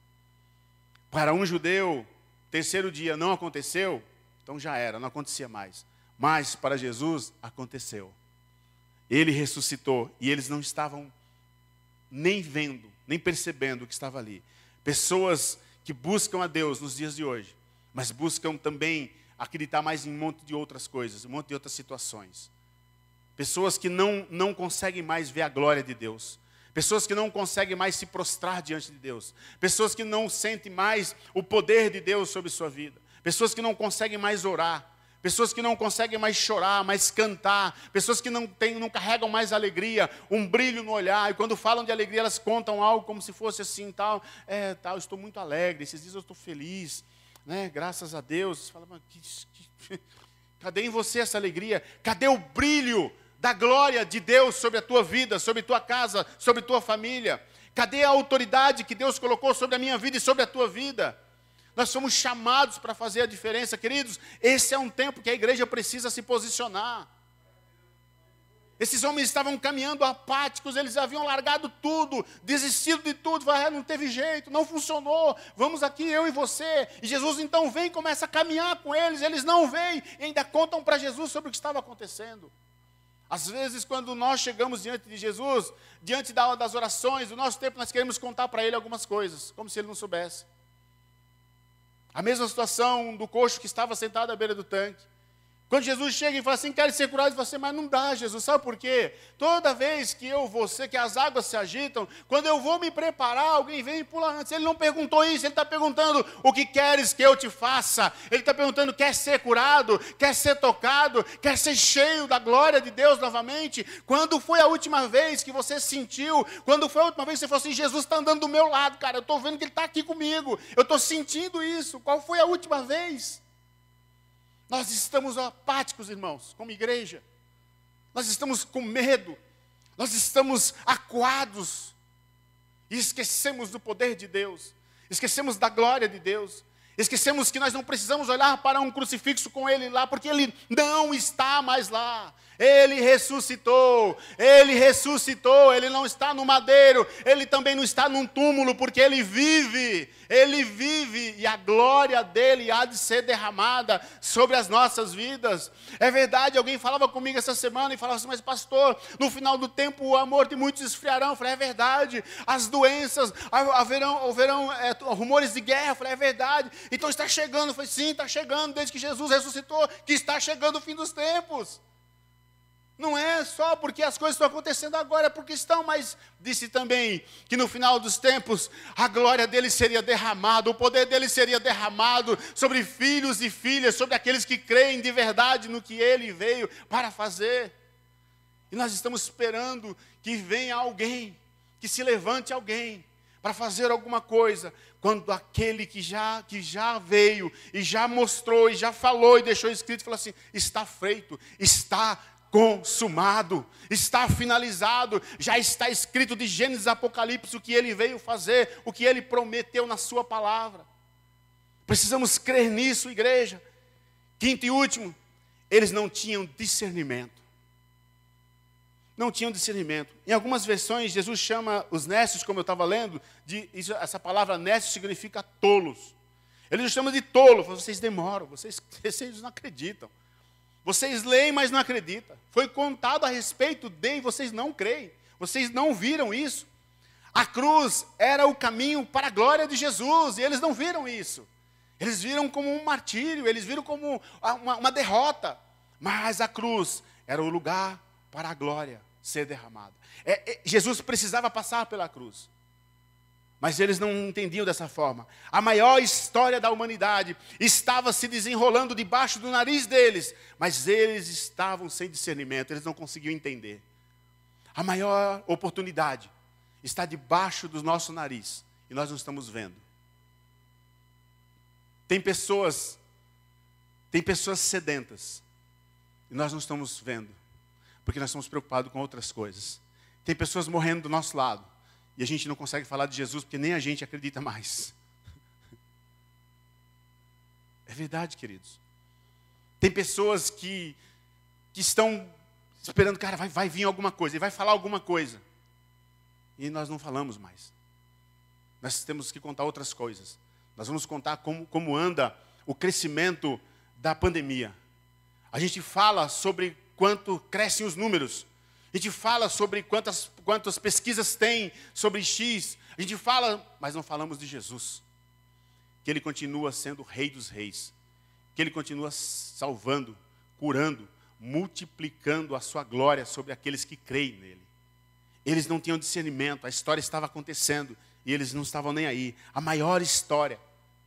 Speaker 2: Para um judeu, terceiro dia não aconteceu, então já era, não acontecia mais. Mas para Jesus aconteceu. Ele ressuscitou e eles não estavam nem vendo, nem percebendo o que estava ali. Pessoas que buscam a Deus nos dias de hoje, mas buscam também acreditar mais em um monte de outras coisas, um monte de outras situações. Pessoas que não, não conseguem mais ver a glória de Deus. Pessoas que não conseguem mais se prostrar diante de Deus. Pessoas que não sentem mais o poder de Deus sobre sua vida. Pessoas que não conseguem mais orar. Pessoas que não conseguem mais chorar, mais cantar, pessoas que não, tem, não carregam mais alegria, um brilho no olhar, e quando falam de alegria, elas contam algo como se fosse assim, tal, é, tal, estou muito alegre, esses dias eu estou feliz, né, graças a Deus. Você fala, mas que, que, <laughs> cadê em você essa alegria? Cadê o brilho da glória de Deus sobre a tua vida, sobre tua casa, sobre tua família? Cadê a autoridade que Deus colocou sobre a minha vida e sobre a tua vida? Nós somos chamados para fazer a diferença, queridos. Esse é um tempo que a igreja precisa se posicionar. Esses homens estavam caminhando apáticos, eles haviam largado tudo, desistido de tudo, ah, não teve jeito, não funcionou, vamos aqui, eu e você. E Jesus então vem e começa a caminhar com eles, eles não vêm e ainda contam para Jesus sobre o que estava acontecendo. Às vezes, quando nós chegamos diante de Jesus, diante das orações, do nosso tempo, nós queremos contar para ele algumas coisas, como se ele não soubesse. A mesma situação do coxo que estava sentado à beira do tanque. Quando Jesus chega e fala assim, quero ser curado, você, mas não dá, Jesus, sabe por quê? Toda vez que eu ser, que as águas se agitam, quando eu vou me preparar, alguém vem e pula antes. Ele não perguntou isso, ele está perguntando o que queres que eu te faça. Ele está perguntando, quer ser curado, quer ser tocado, quer ser cheio da glória de Deus novamente? Quando foi a última vez que você sentiu? Quando foi a última vez que você falou assim, Jesus está andando do meu lado, cara, eu estou vendo que Ele está aqui comigo, eu estou sentindo isso. Qual foi a última vez? Nós estamos apáticos, irmãos, como igreja. Nós estamos com medo. Nós estamos acuados. E esquecemos do poder de Deus. Esquecemos da glória de Deus. Esquecemos que nós não precisamos olhar para um crucifixo com ele lá, porque ele não está mais lá. Ele ressuscitou, ele ressuscitou, ele não está no madeiro, ele também não está num túmulo, porque ele vive, ele vive e a glória dele há de ser derramada sobre as nossas vidas. É verdade, alguém falava comigo essa semana e falava assim, mas pastor, no final do tempo o amor de muitos esfriarão. Eu falei, é verdade, as doenças, haverão, haverão é, rumores de guerra. Eu falei, é verdade, então está chegando. Eu falei, sim, está chegando, desde que Jesus ressuscitou, que está chegando o fim dos tempos. Não é só porque as coisas estão acontecendo agora, é porque estão, mas disse também que no final dos tempos a glória dele seria derramada, o poder dele seria derramado sobre filhos e filhas, sobre aqueles que creem de verdade no que ele veio para fazer. E nós estamos esperando que venha alguém, que se levante alguém para fazer alguma coisa, quando aquele que já, que já veio e já mostrou e já falou e deixou escrito, falou assim: está feito, está consumado, está finalizado, já está escrito de Gênesis a Apocalipse o que ele veio fazer, o que ele prometeu na sua palavra. Precisamos crer nisso, igreja. Quinto e último, eles não tinham discernimento. Não tinham discernimento. Em algumas versões, Jesus chama os nécios, como eu estava lendo, de, isso, essa palavra nécio significa tolos. Ele os chama de tolo, vocês demoram, vocês, <laughs> vocês não acreditam. Vocês leem, mas não acreditam. Foi contado a respeito de e vocês não creem. Vocês não viram isso. A cruz era o caminho para a glória de Jesus e eles não viram isso. Eles viram como um martírio, eles viram como uma, uma derrota. Mas a cruz era o lugar para a glória ser derramada. É, é, Jesus precisava passar pela cruz. Mas eles não entendiam dessa forma. A maior história da humanidade estava se desenrolando debaixo do nariz deles, mas eles estavam sem discernimento, eles não conseguiam entender. A maior oportunidade está debaixo do nosso nariz e nós não estamos vendo. Tem pessoas, tem pessoas sedentas e nós não estamos vendo, porque nós estamos preocupados com outras coisas. Tem pessoas morrendo do nosso lado e a gente não consegue falar de Jesus porque nem a gente acredita mais. É verdade, queridos. Tem pessoas que, que estão esperando, cara, vai, vai vir alguma coisa, ele vai falar alguma coisa. e nós não falamos mais. Nós temos que contar outras coisas. Nós vamos contar como, como anda o crescimento da pandemia. A gente fala sobre quanto crescem os números. A gente fala sobre quantas, quantas pesquisas tem sobre X. A gente fala, mas não falamos de Jesus. Que Ele continua sendo Rei dos Reis. Que Ele continua salvando, curando, multiplicando a sua glória sobre aqueles que creem nele. Eles não tinham discernimento, a história estava acontecendo e eles não estavam nem aí. A maior história,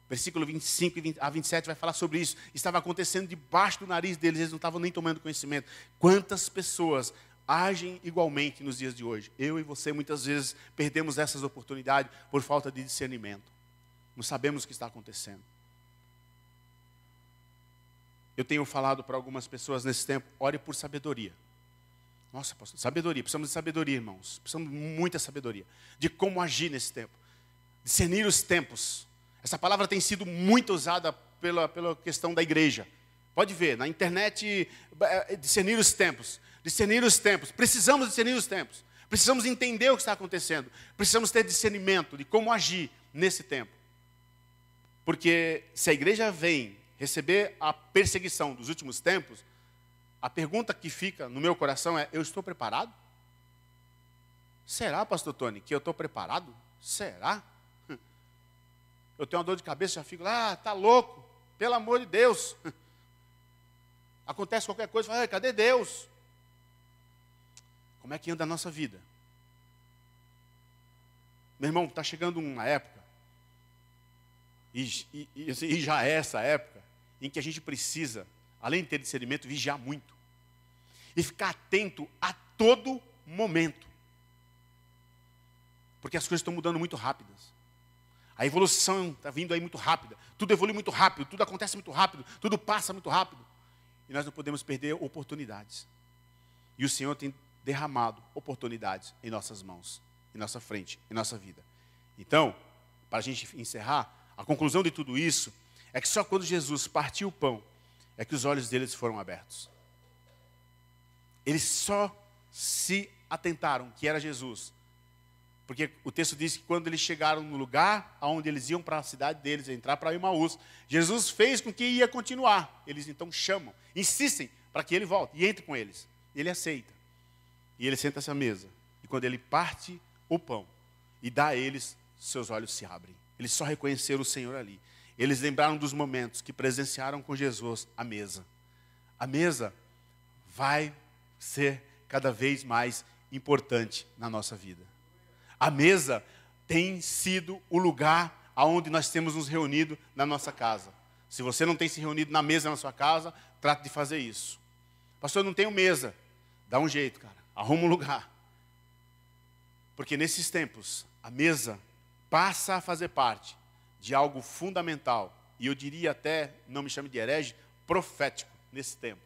Speaker 2: versículo 25 a 27 vai falar sobre isso. Estava acontecendo debaixo do nariz deles, eles não estavam nem tomando conhecimento. Quantas pessoas agem igualmente nos dias de hoje? Eu e você muitas vezes perdemos essas oportunidades por falta de discernimento. Não sabemos o que está acontecendo. Eu tenho falado para algumas pessoas nesse tempo, ore por sabedoria. Nossa, pastor, sabedoria, precisamos de sabedoria, irmãos. Precisamos de muita sabedoria. De como agir nesse tempo. Discernir os tempos. Essa palavra tem sido muito usada pela, pela questão da igreja. Pode ver, na internet, é, discernir os tempos. Discernir os tempos. Precisamos discernir os tempos. Precisamos entender o que está acontecendo. Precisamos ter discernimento de como agir nesse tempo. Porque se a igreja vem receber a perseguição dos últimos tempos, a pergunta que fica no meu coração é: eu estou preparado? Será, pastor Tony, que eu estou preparado? Será? <laughs> Eu tenho uma dor de cabeça, já fico lá, ah, tá louco, pelo amor de Deus. <laughs> Acontece qualquer coisa, fala, cadê Deus? Como é que anda a nossa vida? Meu irmão, está chegando uma época, e, e, e já é essa época, em que a gente precisa, além de ter discernimento, vigiar muito. E ficar atento a todo momento. Porque as coisas estão mudando muito rápidas. A evolução está vindo aí muito rápida. Tudo evolui muito rápido, tudo acontece muito rápido, tudo passa muito rápido. E nós não podemos perder oportunidades. E o Senhor tem derramado oportunidades em nossas mãos, em nossa frente, em nossa vida. Então, para a gente encerrar, a conclusão de tudo isso é que só quando Jesus partiu o pão é que os olhos deles foram abertos. Eles só se atentaram que era Jesus. Porque o texto diz que quando eles chegaram no lugar onde eles iam para a cidade deles, entrar para Imaús, Jesus fez com que ia continuar. Eles então chamam, insistem para que ele volte e entre com eles. Ele aceita. E ele senta-se à mesa. E quando ele parte o pão e dá a eles, seus olhos se abrem. Eles só reconheceram o Senhor ali. Eles lembraram dos momentos que presenciaram com Jesus a mesa. A mesa vai ser cada vez mais importante na nossa vida. A mesa tem sido o lugar aonde nós temos nos reunido na nossa casa. Se você não tem se reunido na mesa na sua casa, trate de fazer isso. Pastor, eu não tenho mesa. Dá um jeito, cara. Arruma um lugar. Porque nesses tempos, a mesa passa a fazer parte de algo fundamental, e eu diria até, não me chame de herege, profético nesse tempo,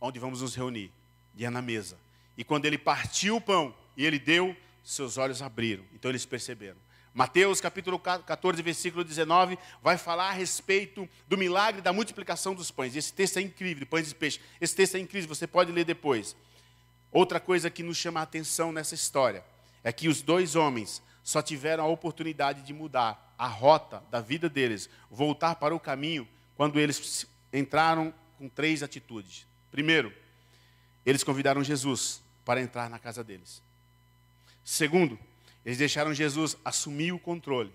Speaker 2: onde vamos nos reunir, e é na mesa. E quando ele partiu o pão e ele deu, seus olhos abriram, então eles perceberam. Mateus capítulo 14, versículo 19, vai falar a respeito do milagre da multiplicação dos pães. Esse texto é incrível, pães e peixes. Esse texto é incrível, você pode ler depois. Outra coisa que nos chama a atenção nessa história é que os dois homens só tiveram a oportunidade de mudar a rota da vida deles, voltar para o caminho, quando eles entraram com três atitudes. Primeiro, eles convidaram Jesus para entrar na casa deles. Segundo, eles deixaram Jesus assumir o controle,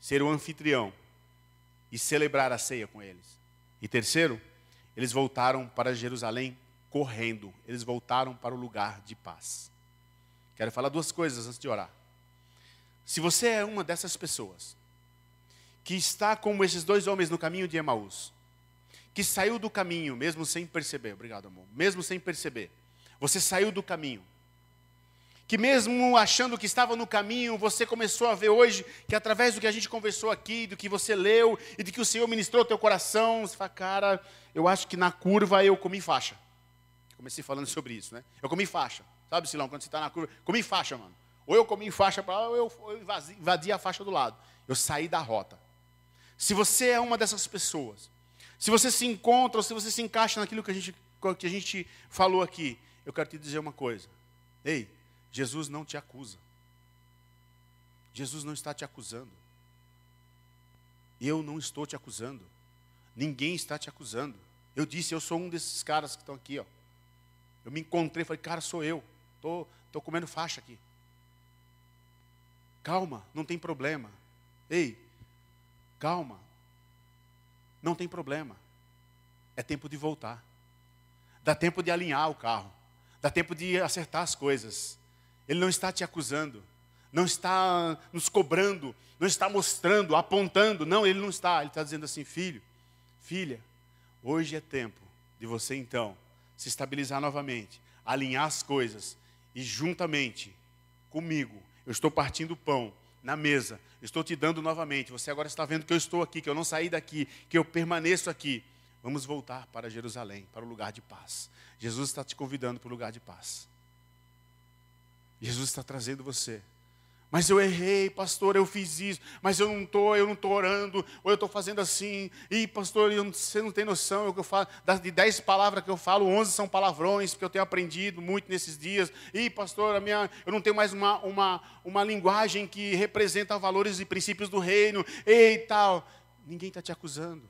Speaker 2: ser o anfitrião e celebrar a ceia com eles. E terceiro, eles voltaram para Jerusalém correndo, eles voltaram para o lugar de paz. Quero falar duas coisas antes de orar. Se você é uma dessas pessoas que está como esses dois homens no caminho de Emaús, que saiu do caminho mesmo sem perceber, obrigado amor, mesmo sem perceber, você saiu do caminho, que mesmo achando que estava no caminho, você começou a ver hoje que através do que a gente conversou aqui, do que você leu e do que o Senhor ministrou ao teu coração, você fala, cara, eu acho que na curva eu comi faixa. Comecei falando sobre isso, né? Eu comi faixa. Sabe, Silão, quando você está na curva, comi faixa, mano. Ou eu comi faixa para lá, ou eu, eu invadi a faixa do lado. Eu saí da rota. Se você é uma dessas pessoas, se você se encontra, ou se você se encaixa naquilo que a gente, que a gente falou aqui, eu quero te dizer uma coisa. Ei, Jesus não te acusa. Jesus não está te acusando. Eu não estou te acusando. Ninguém está te acusando. Eu disse, eu sou um desses caras que estão aqui, ó. Eu me encontrei, falei, cara, sou eu. Tô, tô comendo faixa aqui. Calma, não tem problema. Ei, calma. Não tem problema. É tempo de voltar. Dá tempo de alinhar o carro. Dá tempo de acertar as coisas. Ele não está te acusando. Não está nos cobrando. Não está mostrando, apontando. Não, ele não está. Ele está dizendo assim: filho, filha, hoje é tempo de você então se estabilizar novamente, alinhar as coisas e juntamente comigo, eu estou partindo o pão na mesa, estou te dando novamente. Você agora está vendo que eu estou aqui, que eu não saí daqui, que eu permaneço aqui. Vamos voltar para Jerusalém, para o lugar de paz. Jesus está te convidando para o lugar de paz. Jesus está trazendo você mas eu errei, pastor, eu fiz isso, mas eu não estou, eu não estou orando, ou eu estou fazendo assim, e pastor, você não tem noção, eu, eu falo, de dez palavras que eu falo, onze são palavrões, porque eu tenho aprendido muito nesses dias, e pastor, a minha, eu não tenho mais uma, uma, uma linguagem que representa valores e princípios do reino, e tal. Ninguém está te acusando.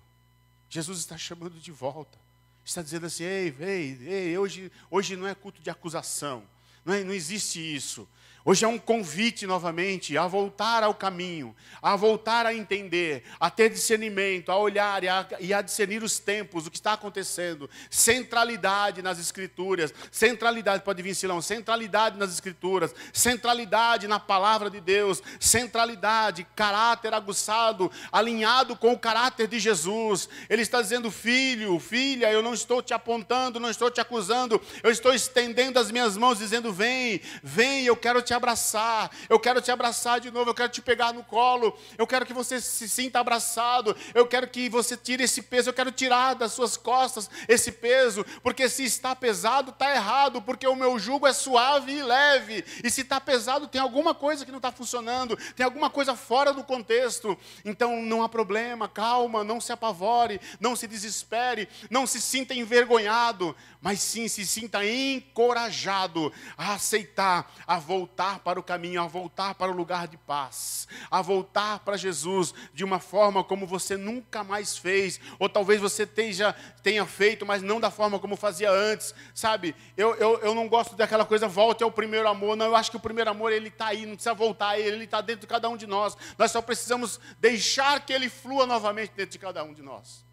Speaker 2: Jesus está chamando de volta. Está dizendo assim, ei, ei, ei, hoje, hoje não é culto de acusação. Não, é, não existe isso. Hoje é um convite novamente a voltar ao caminho, a voltar a entender, a ter discernimento, a olhar e a, e a, discernir os tempos, o que está acontecendo. Centralidade nas Escrituras, centralidade, pode vir Silão, centralidade nas Escrituras, centralidade na palavra de Deus, centralidade, caráter aguçado, alinhado com o caráter de Jesus. Ele está dizendo, filho, filha, eu não estou te apontando, não estou te acusando, eu estou estendendo as minhas mãos, dizendo, vem, vem, eu quero te abraçar, eu quero te abraçar de novo, eu quero te pegar no colo, eu quero que você se sinta abraçado, eu quero que você tire esse peso, eu quero tirar das suas costas esse peso, porque se está pesado, está errado, porque o meu jugo é suave e leve, e se está pesado, tem alguma coisa que não está funcionando, tem alguma coisa fora do contexto, então não há problema, calma, não se apavore, não se desespere, não se sinta envergonhado, mas sim se sinta encorajado a aceitar, a voltar voltar para o caminho, a voltar para o lugar de paz, a voltar para Jesus de uma forma como você nunca mais fez, ou talvez você tenha, tenha feito, mas não da forma como fazia antes, sabe? Eu, eu, eu não gosto daquela coisa, volte ao primeiro amor, não, eu acho que o primeiro amor ele está aí, não precisa voltar a ele, ele está dentro de cada um de nós, nós só precisamos deixar que ele flua novamente dentro de cada um de nós.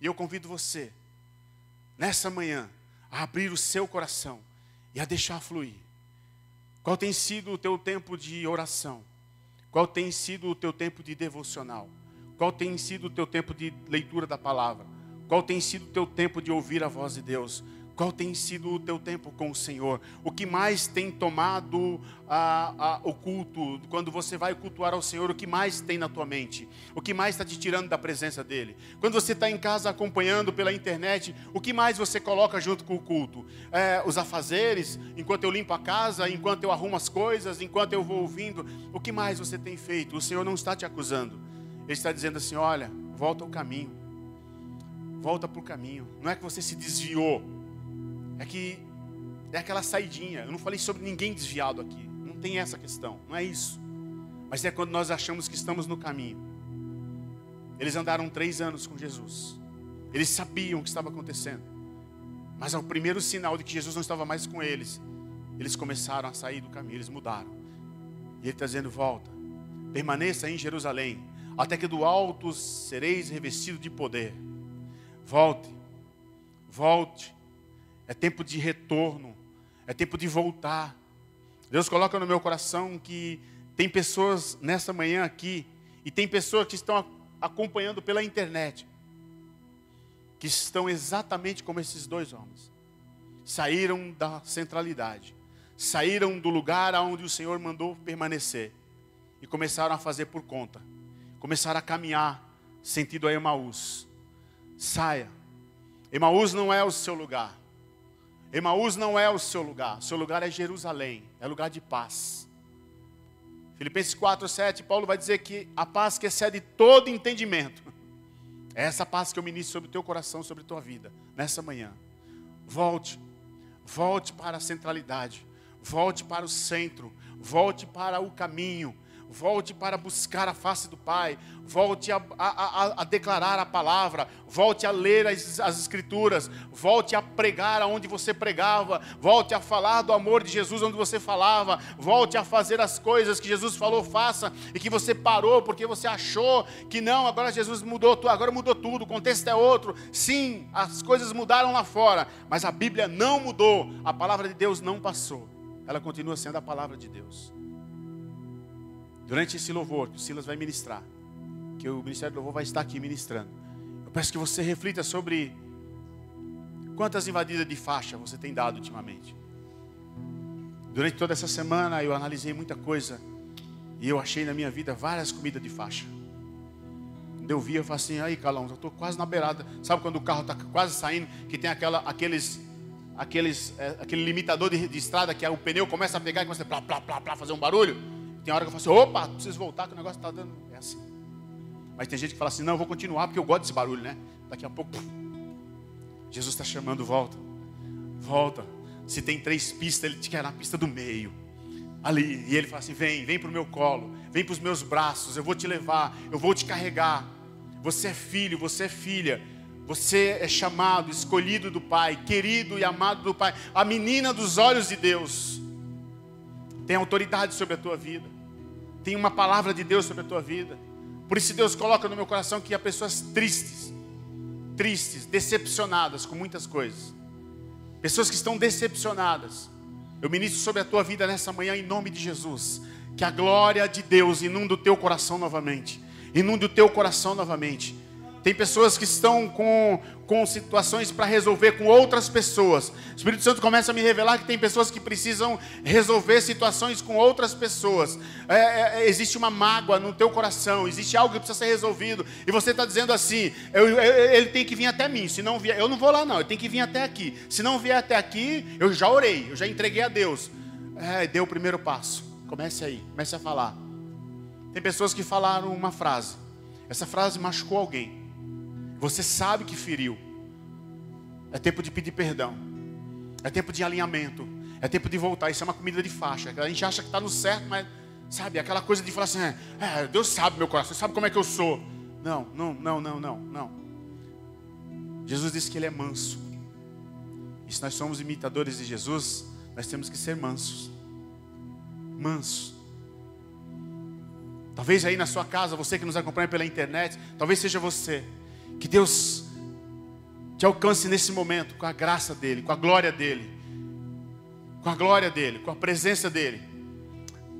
Speaker 2: E eu convido você, nessa manhã, a abrir o seu coração e a deixar fluir. Qual tem sido o teu tempo de oração? Qual tem sido o teu tempo de devocional? Qual tem sido o teu tempo de leitura da palavra? Qual tem sido o teu tempo de ouvir a voz de Deus? Qual tem sido o teu tempo com o Senhor? O que mais tem tomado a, a, o culto? Quando você vai cultuar ao Senhor, o que mais tem na tua mente? O que mais está te tirando da presença dEle? Quando você está em casa acompanhando pela internet, o que mais você coloca junto com o culto? É, os afazeres, enquanto eu limpo a casa, enquanto eu arrumo as coisas, enquanto eu vou ouvindo, o que mais você tem feito? O Senhor não está te acusando. Ele está dizendo assim: olha, volta ao caminho. Volta para o caminho. Não é que você se desviou é que é aquela saidinha. Eu não falei sobre ninguém desviado aqui. Não tem essa questão. Não é isso. Mas é quando nós achamos que estamos no caminho. Eles andaram três anos com Jesus. Eles sabiam o que estava acontecendo. Mas ao primeiro sinal de que Jesus não estava mais com eles, eles começaram a sair do caminho, eles mudaram. E ele está dizendo: volta, permaneça em Jerusalém, até que do alto sereis revestido de poder. Volte, volte, é tempo de retorno. É tempo de voltar. Deus coloca no meu coração que tem pessoas nessa manhã aqui, e tem pessoas que estão acompanhando pela internet, que estão exatamente como esses dois homens. Saíram da centralidade, saíram do lugar aonde o Senhor mandou permanecer e começaram a fazer por conta. Começaram a caminhar sentido a Emaús. Saia. Emaús não é o seu lugar. Emaús não é o seu lugar, o seu lugar é Jerusalém, é lugar de paz. Filipenses 4, 7, Paulo vai dizer que a paz que excede todo entendimento. É essa paz que eu ministro sobre o teu coração, sobre a tua vida, nessa manhã. Volte, volte para a centralidade, volte para o centro, volte para o caminho, volte para buscar a face do Pai, volte a, a, a, a declarar a palavra, volte a ler as, as, Escrituras, volte a pregar onde você pregava, volte a falar do amor de Jesus onde você falava, volte a fazer as coisas que Jesus falou, faça, e que você parou porque você achou que não, agora Jesus mudou, agora mudou tudo, o contexto é outro. Sim, as coisas mudaram lá fora, mas a Bíblia não mudou, a palavra de Deus não passou, ela continua sendo a palavra de Deus durante esse louvor que o Silas vai ministrar, que o Ministério do Louvor vai estar aqui ministrando, eu peço que você reflita sobre quantas invadidas de faixa você tem dado ultimamente. Durante toda essa semana eu analisei muita coisa e eu achei na minha vida várias comidas de faixa. Quando eu vi, eu falei assim, aí Calão, eu estou quase na beirada. Sabe quando o carro está quase saindo, que tem aquela, aqueles, aqueles, é, aquele limitador de, de, estrada que o pneu começa a pegar e começa a plá, plá, plá, plá, fazer um barulho? Tem hora que eu falo assim, opa, preciso voltar que o negócio está dando. É assim. Mas tem gente que fala assim, não, eu vou continuar porque eu gosto desse barulho, né? Daqui a pouco, puf, Jesus está chamando, volta. Volta. Se tem três pistas, ele te quer na pista do meio. Ali. E ele fala assim: vem, vem para o meu colo, vem para os meus braços, eu vou te levar, eu vou te carregar. Você é filho, você é filha. Você é chamado, escolhido do Pai, querido e amado do Pai, a menina dos olhos de Deus. Tem autoridade sobre a tua vida tem uma palavra de Deus sobre a tua vida. Por isso Deus coloca no meu coração que há pessoas tristes, tristes, decepcionadas com muitas coisas. Pessoas que estão decepcionadas. Eu ministro sobre a tua vida nessa manhã em nome de Jesus. Que a glória de Deus inunde o teu coração novamente. Inunde o teu coração novamente. Tem pessoas que estão com, com situações para resolver com outras pessoas. O Espírito Santo começa a me revelar que tem pessoas que precisam resolver situações com outras pessoas. É, é, é existe uma mágoa no teu coração, existe algo que precisa ser resolvido. E você está dizendo assim: eu, eu, ele tem que vir até mim. Se não vier, eu não vou lá, não. Ele tem que vir até aqui. Se não vier até aqui, eu já orei, eu já entreguei a Deus. É, deu o primeiro passo. Comece aí, comece a falar. Tem pessoas que falaram uma frase. Essa frase machucou alguém. Você sabe que feriu. É tempo de pedir perdão. É tempo de alinhamento. É tempo de voltar. Isso é uma comida de faixa. A gente acha que está no certo, mas sabe aquela coisa de falar assim: é, é, Deus sabe meu coração, sabe como é que eu sou. Não, não, não, não, não, não. Jesus disse que ele é manso. E se nós somos imitadores de Jesus, nós temos que ser mansos. Manso. Talvez aí na sua casa, você que nos acompanha pela internet, talvez seja você que Deus te alcance nesse momento com a graça dEle, com a glória dEle, com a glória dEle, com a presença dEle.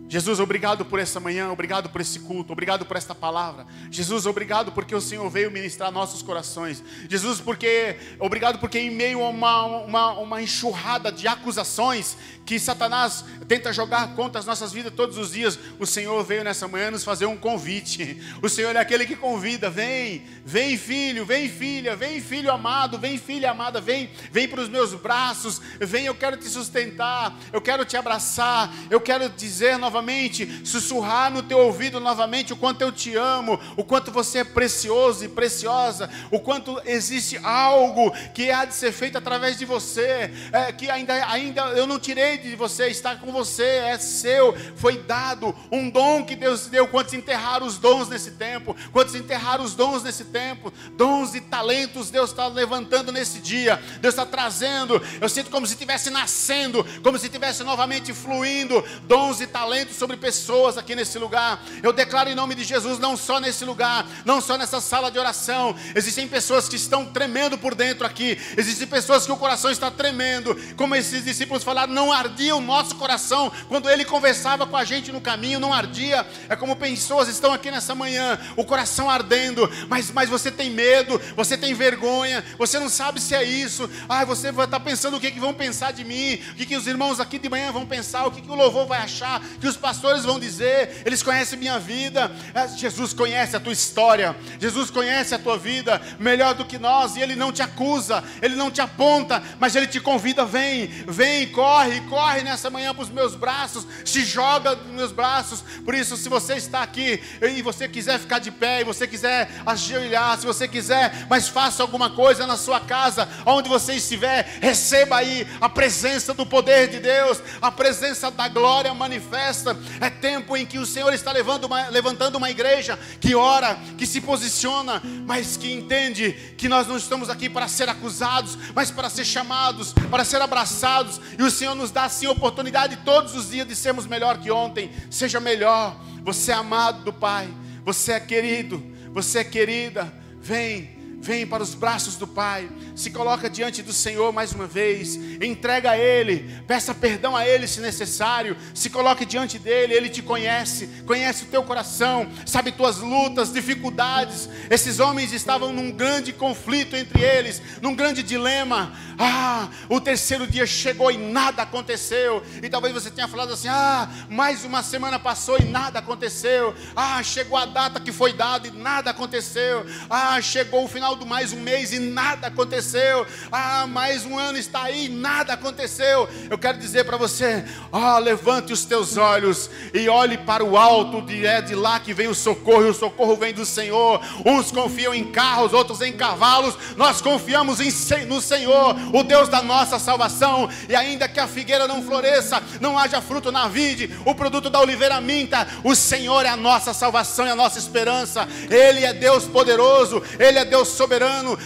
Speaker 2: Jesus, obrigado por essa manhã, obrigado por esse culto, obrigado por esta palavra. Jesus, obrigado porque o Senhor veio ministrar nossos corações. Jesus, porque obrigado porque em meio a uma, uma, uma enxurrada de acusações que Satanás tenta jogar contra as nossas vidas todos os dias, o Senhor veio nessa manhã nos fazer um convite. O Senhor é aquele que convida: vem, vem filho, vem filha, vem filho amado, vem filha amada, vem, vem para os meus braços, vem, eu quero te sustentar, eu quero te abraçar, eu quero dizer novamente sussurrar no teu ouvido novamente o quanto eu te amo, o quanto você é precioso e preciosa, o quanto existe algo que há de ser feito através de você, é, que ainda, ainda eu não tirei de você, está com você, é seu, foi dado um dom que Deus deu. Quantos enterraram os dons nesse tempo? Quantos enterraram os dons nesse tempo? Dons e talentos Deus está levantando nesse dia, Deus está trazendo. Eu sinto como se estivesse nascendo, como se estivesse novamente fluindo dons e talentos sobre pessoas aqui nesse lugar. Eu declaro em nome de Jesus, não só nesse lugar, não só nessa sala de oração. Existem pessoas que estão tremendo por dentro aqui. Existem pessoas que o coração está tremendo. Como esses discípulos falaram, não ardia o nosso coração quando ele conversava com a gente no caminho, não ardia. É como pessoas estão aqui nessa manhã, o coração ardendo, mas, mas você tem medo, você tem vergonha, você não sabe se é isso. Ah, você vai estar pensando o que, que vão pensar de mim, o que, que os irmãos aqui de manhã vão pensar, o que, que o louvor vai achar, que os os pastores vão dizer, eles conhecem minha vida. É, Jesus conhece a tua história, Jesus conhece a tua vida melhor do que nós, e Ele não te acusa, Ele não te aponta, mas Ele te convida: vem, vem, corre, corre nessa manhã para os meus braços, se joga nos meus braços. Por isso, se você está aqui e você quiser ficar de pé, e você quiser ajoelhar, se você quiser, mas faça alguma coisa na sua casa, onde você estiver, receba aí a presença do poder de Deus, a presença da glória manifesta. É tempo em que o Senhor está levando uma, levantando uma igreja que ora, que se posiciona, mas que entende que nós não estamos aqui para ser acusados, mas para ser chamados, para ser abraçados, e o Senhor nos dá assim oportunidade todos os dias de sermos melhor que ontem. Seja melhor, você é amado do Pai, você é querido, você é querida. Vem, vem para os braços do Pai, se coloca diante do Senhor mais uma vez, entrega a Ele, peça perdão a Ele se necessário, se coloque diante dele, Ele te conhece, conhece o teu coração, sabe tuas lutas, dificuldades. Esses homens estavam num grande conflito entre eles, num grande dilema. Ah, o terceiro dia chegou e nada aconteceu. E talvez você tenha falado assim: ah, mais uma semana passou e nada aconteceu. Ah, chegou a data que foi dada e nada aconteceu. Ah, chegou o final do mais um mês e nada aconteceu. Ah, mais um ano está aí e nada aconteceu. Eu quero dizer para você: ah, levante os teus olhos e olhe para o alto, de, é de lá que vem o socorro, e o socorro vem do Senhor. Uns confiam em carros, outros em cavalos. Nós confiamos em, no Senhor o Deus da nossa salvação. E ainda que a figueira não floresça, não haja fruto na vide, o produto da oliveira minta, o Senhor é a nossa salvação e a nossa esperança. Ele é Deus poderoso, Ele é Deus soberano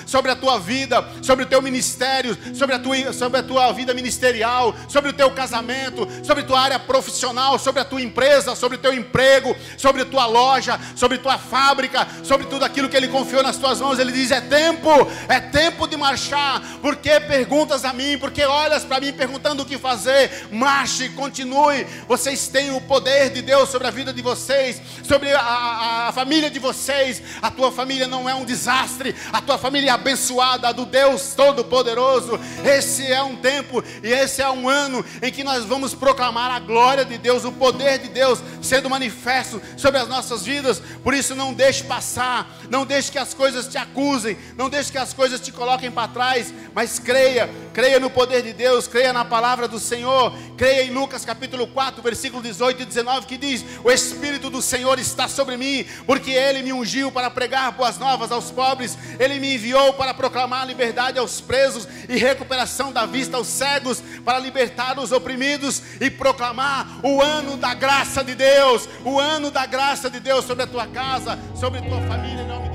Speaker 2: sobre a tua vida, sobre o teu ministério, sobre a tua, sobre a tua vida ministerial, sobre o teu casamento, sobre a tua área profissional, sobre a tua empresa, sobre o teu emprego, sobre a tua loja, sobre a tua fábrica, sobre tudo aquilo que Ele confiou nas tuas mãos. Ele diz: é tempo, é tempo de marchar, porque perguntas a mim, porque olhas para mim perguntando o que fazer. Marche, continue. Vocês têm o poder de Deus sobre a vida de vocês, sobre a, a, a família de vocês. A tua família não é um desastre, a tua família abençoada do Deus Todo-Poderoso. Esse é um tempo e esse é um ano em que nós vamos proclamar a glória de Deus, o poder de Deus sendo manifesto sobre as nossas vidas. Por isso, não deixe passar, não deixe que as coisas te acusem, não deixe que as coisas te coloquem para trás, mas creia creia, creia no poder de Deus, creia na palavra do Senhor, creia em Lucas capítulo 4, versículo 18 e 19, que diz: O Espírito do Senhor está sobre mim, porque Ele me ungiu para pregar boas novas aos pobres, Ele me enviou para proclamar liberdade aos presos e recuperação da vista aos cegos, para libertar os oprimidos e proclamar o ano da graça de Deus, o ano da graça de Deus sobre a tua casa, sobre a tua família, em nome.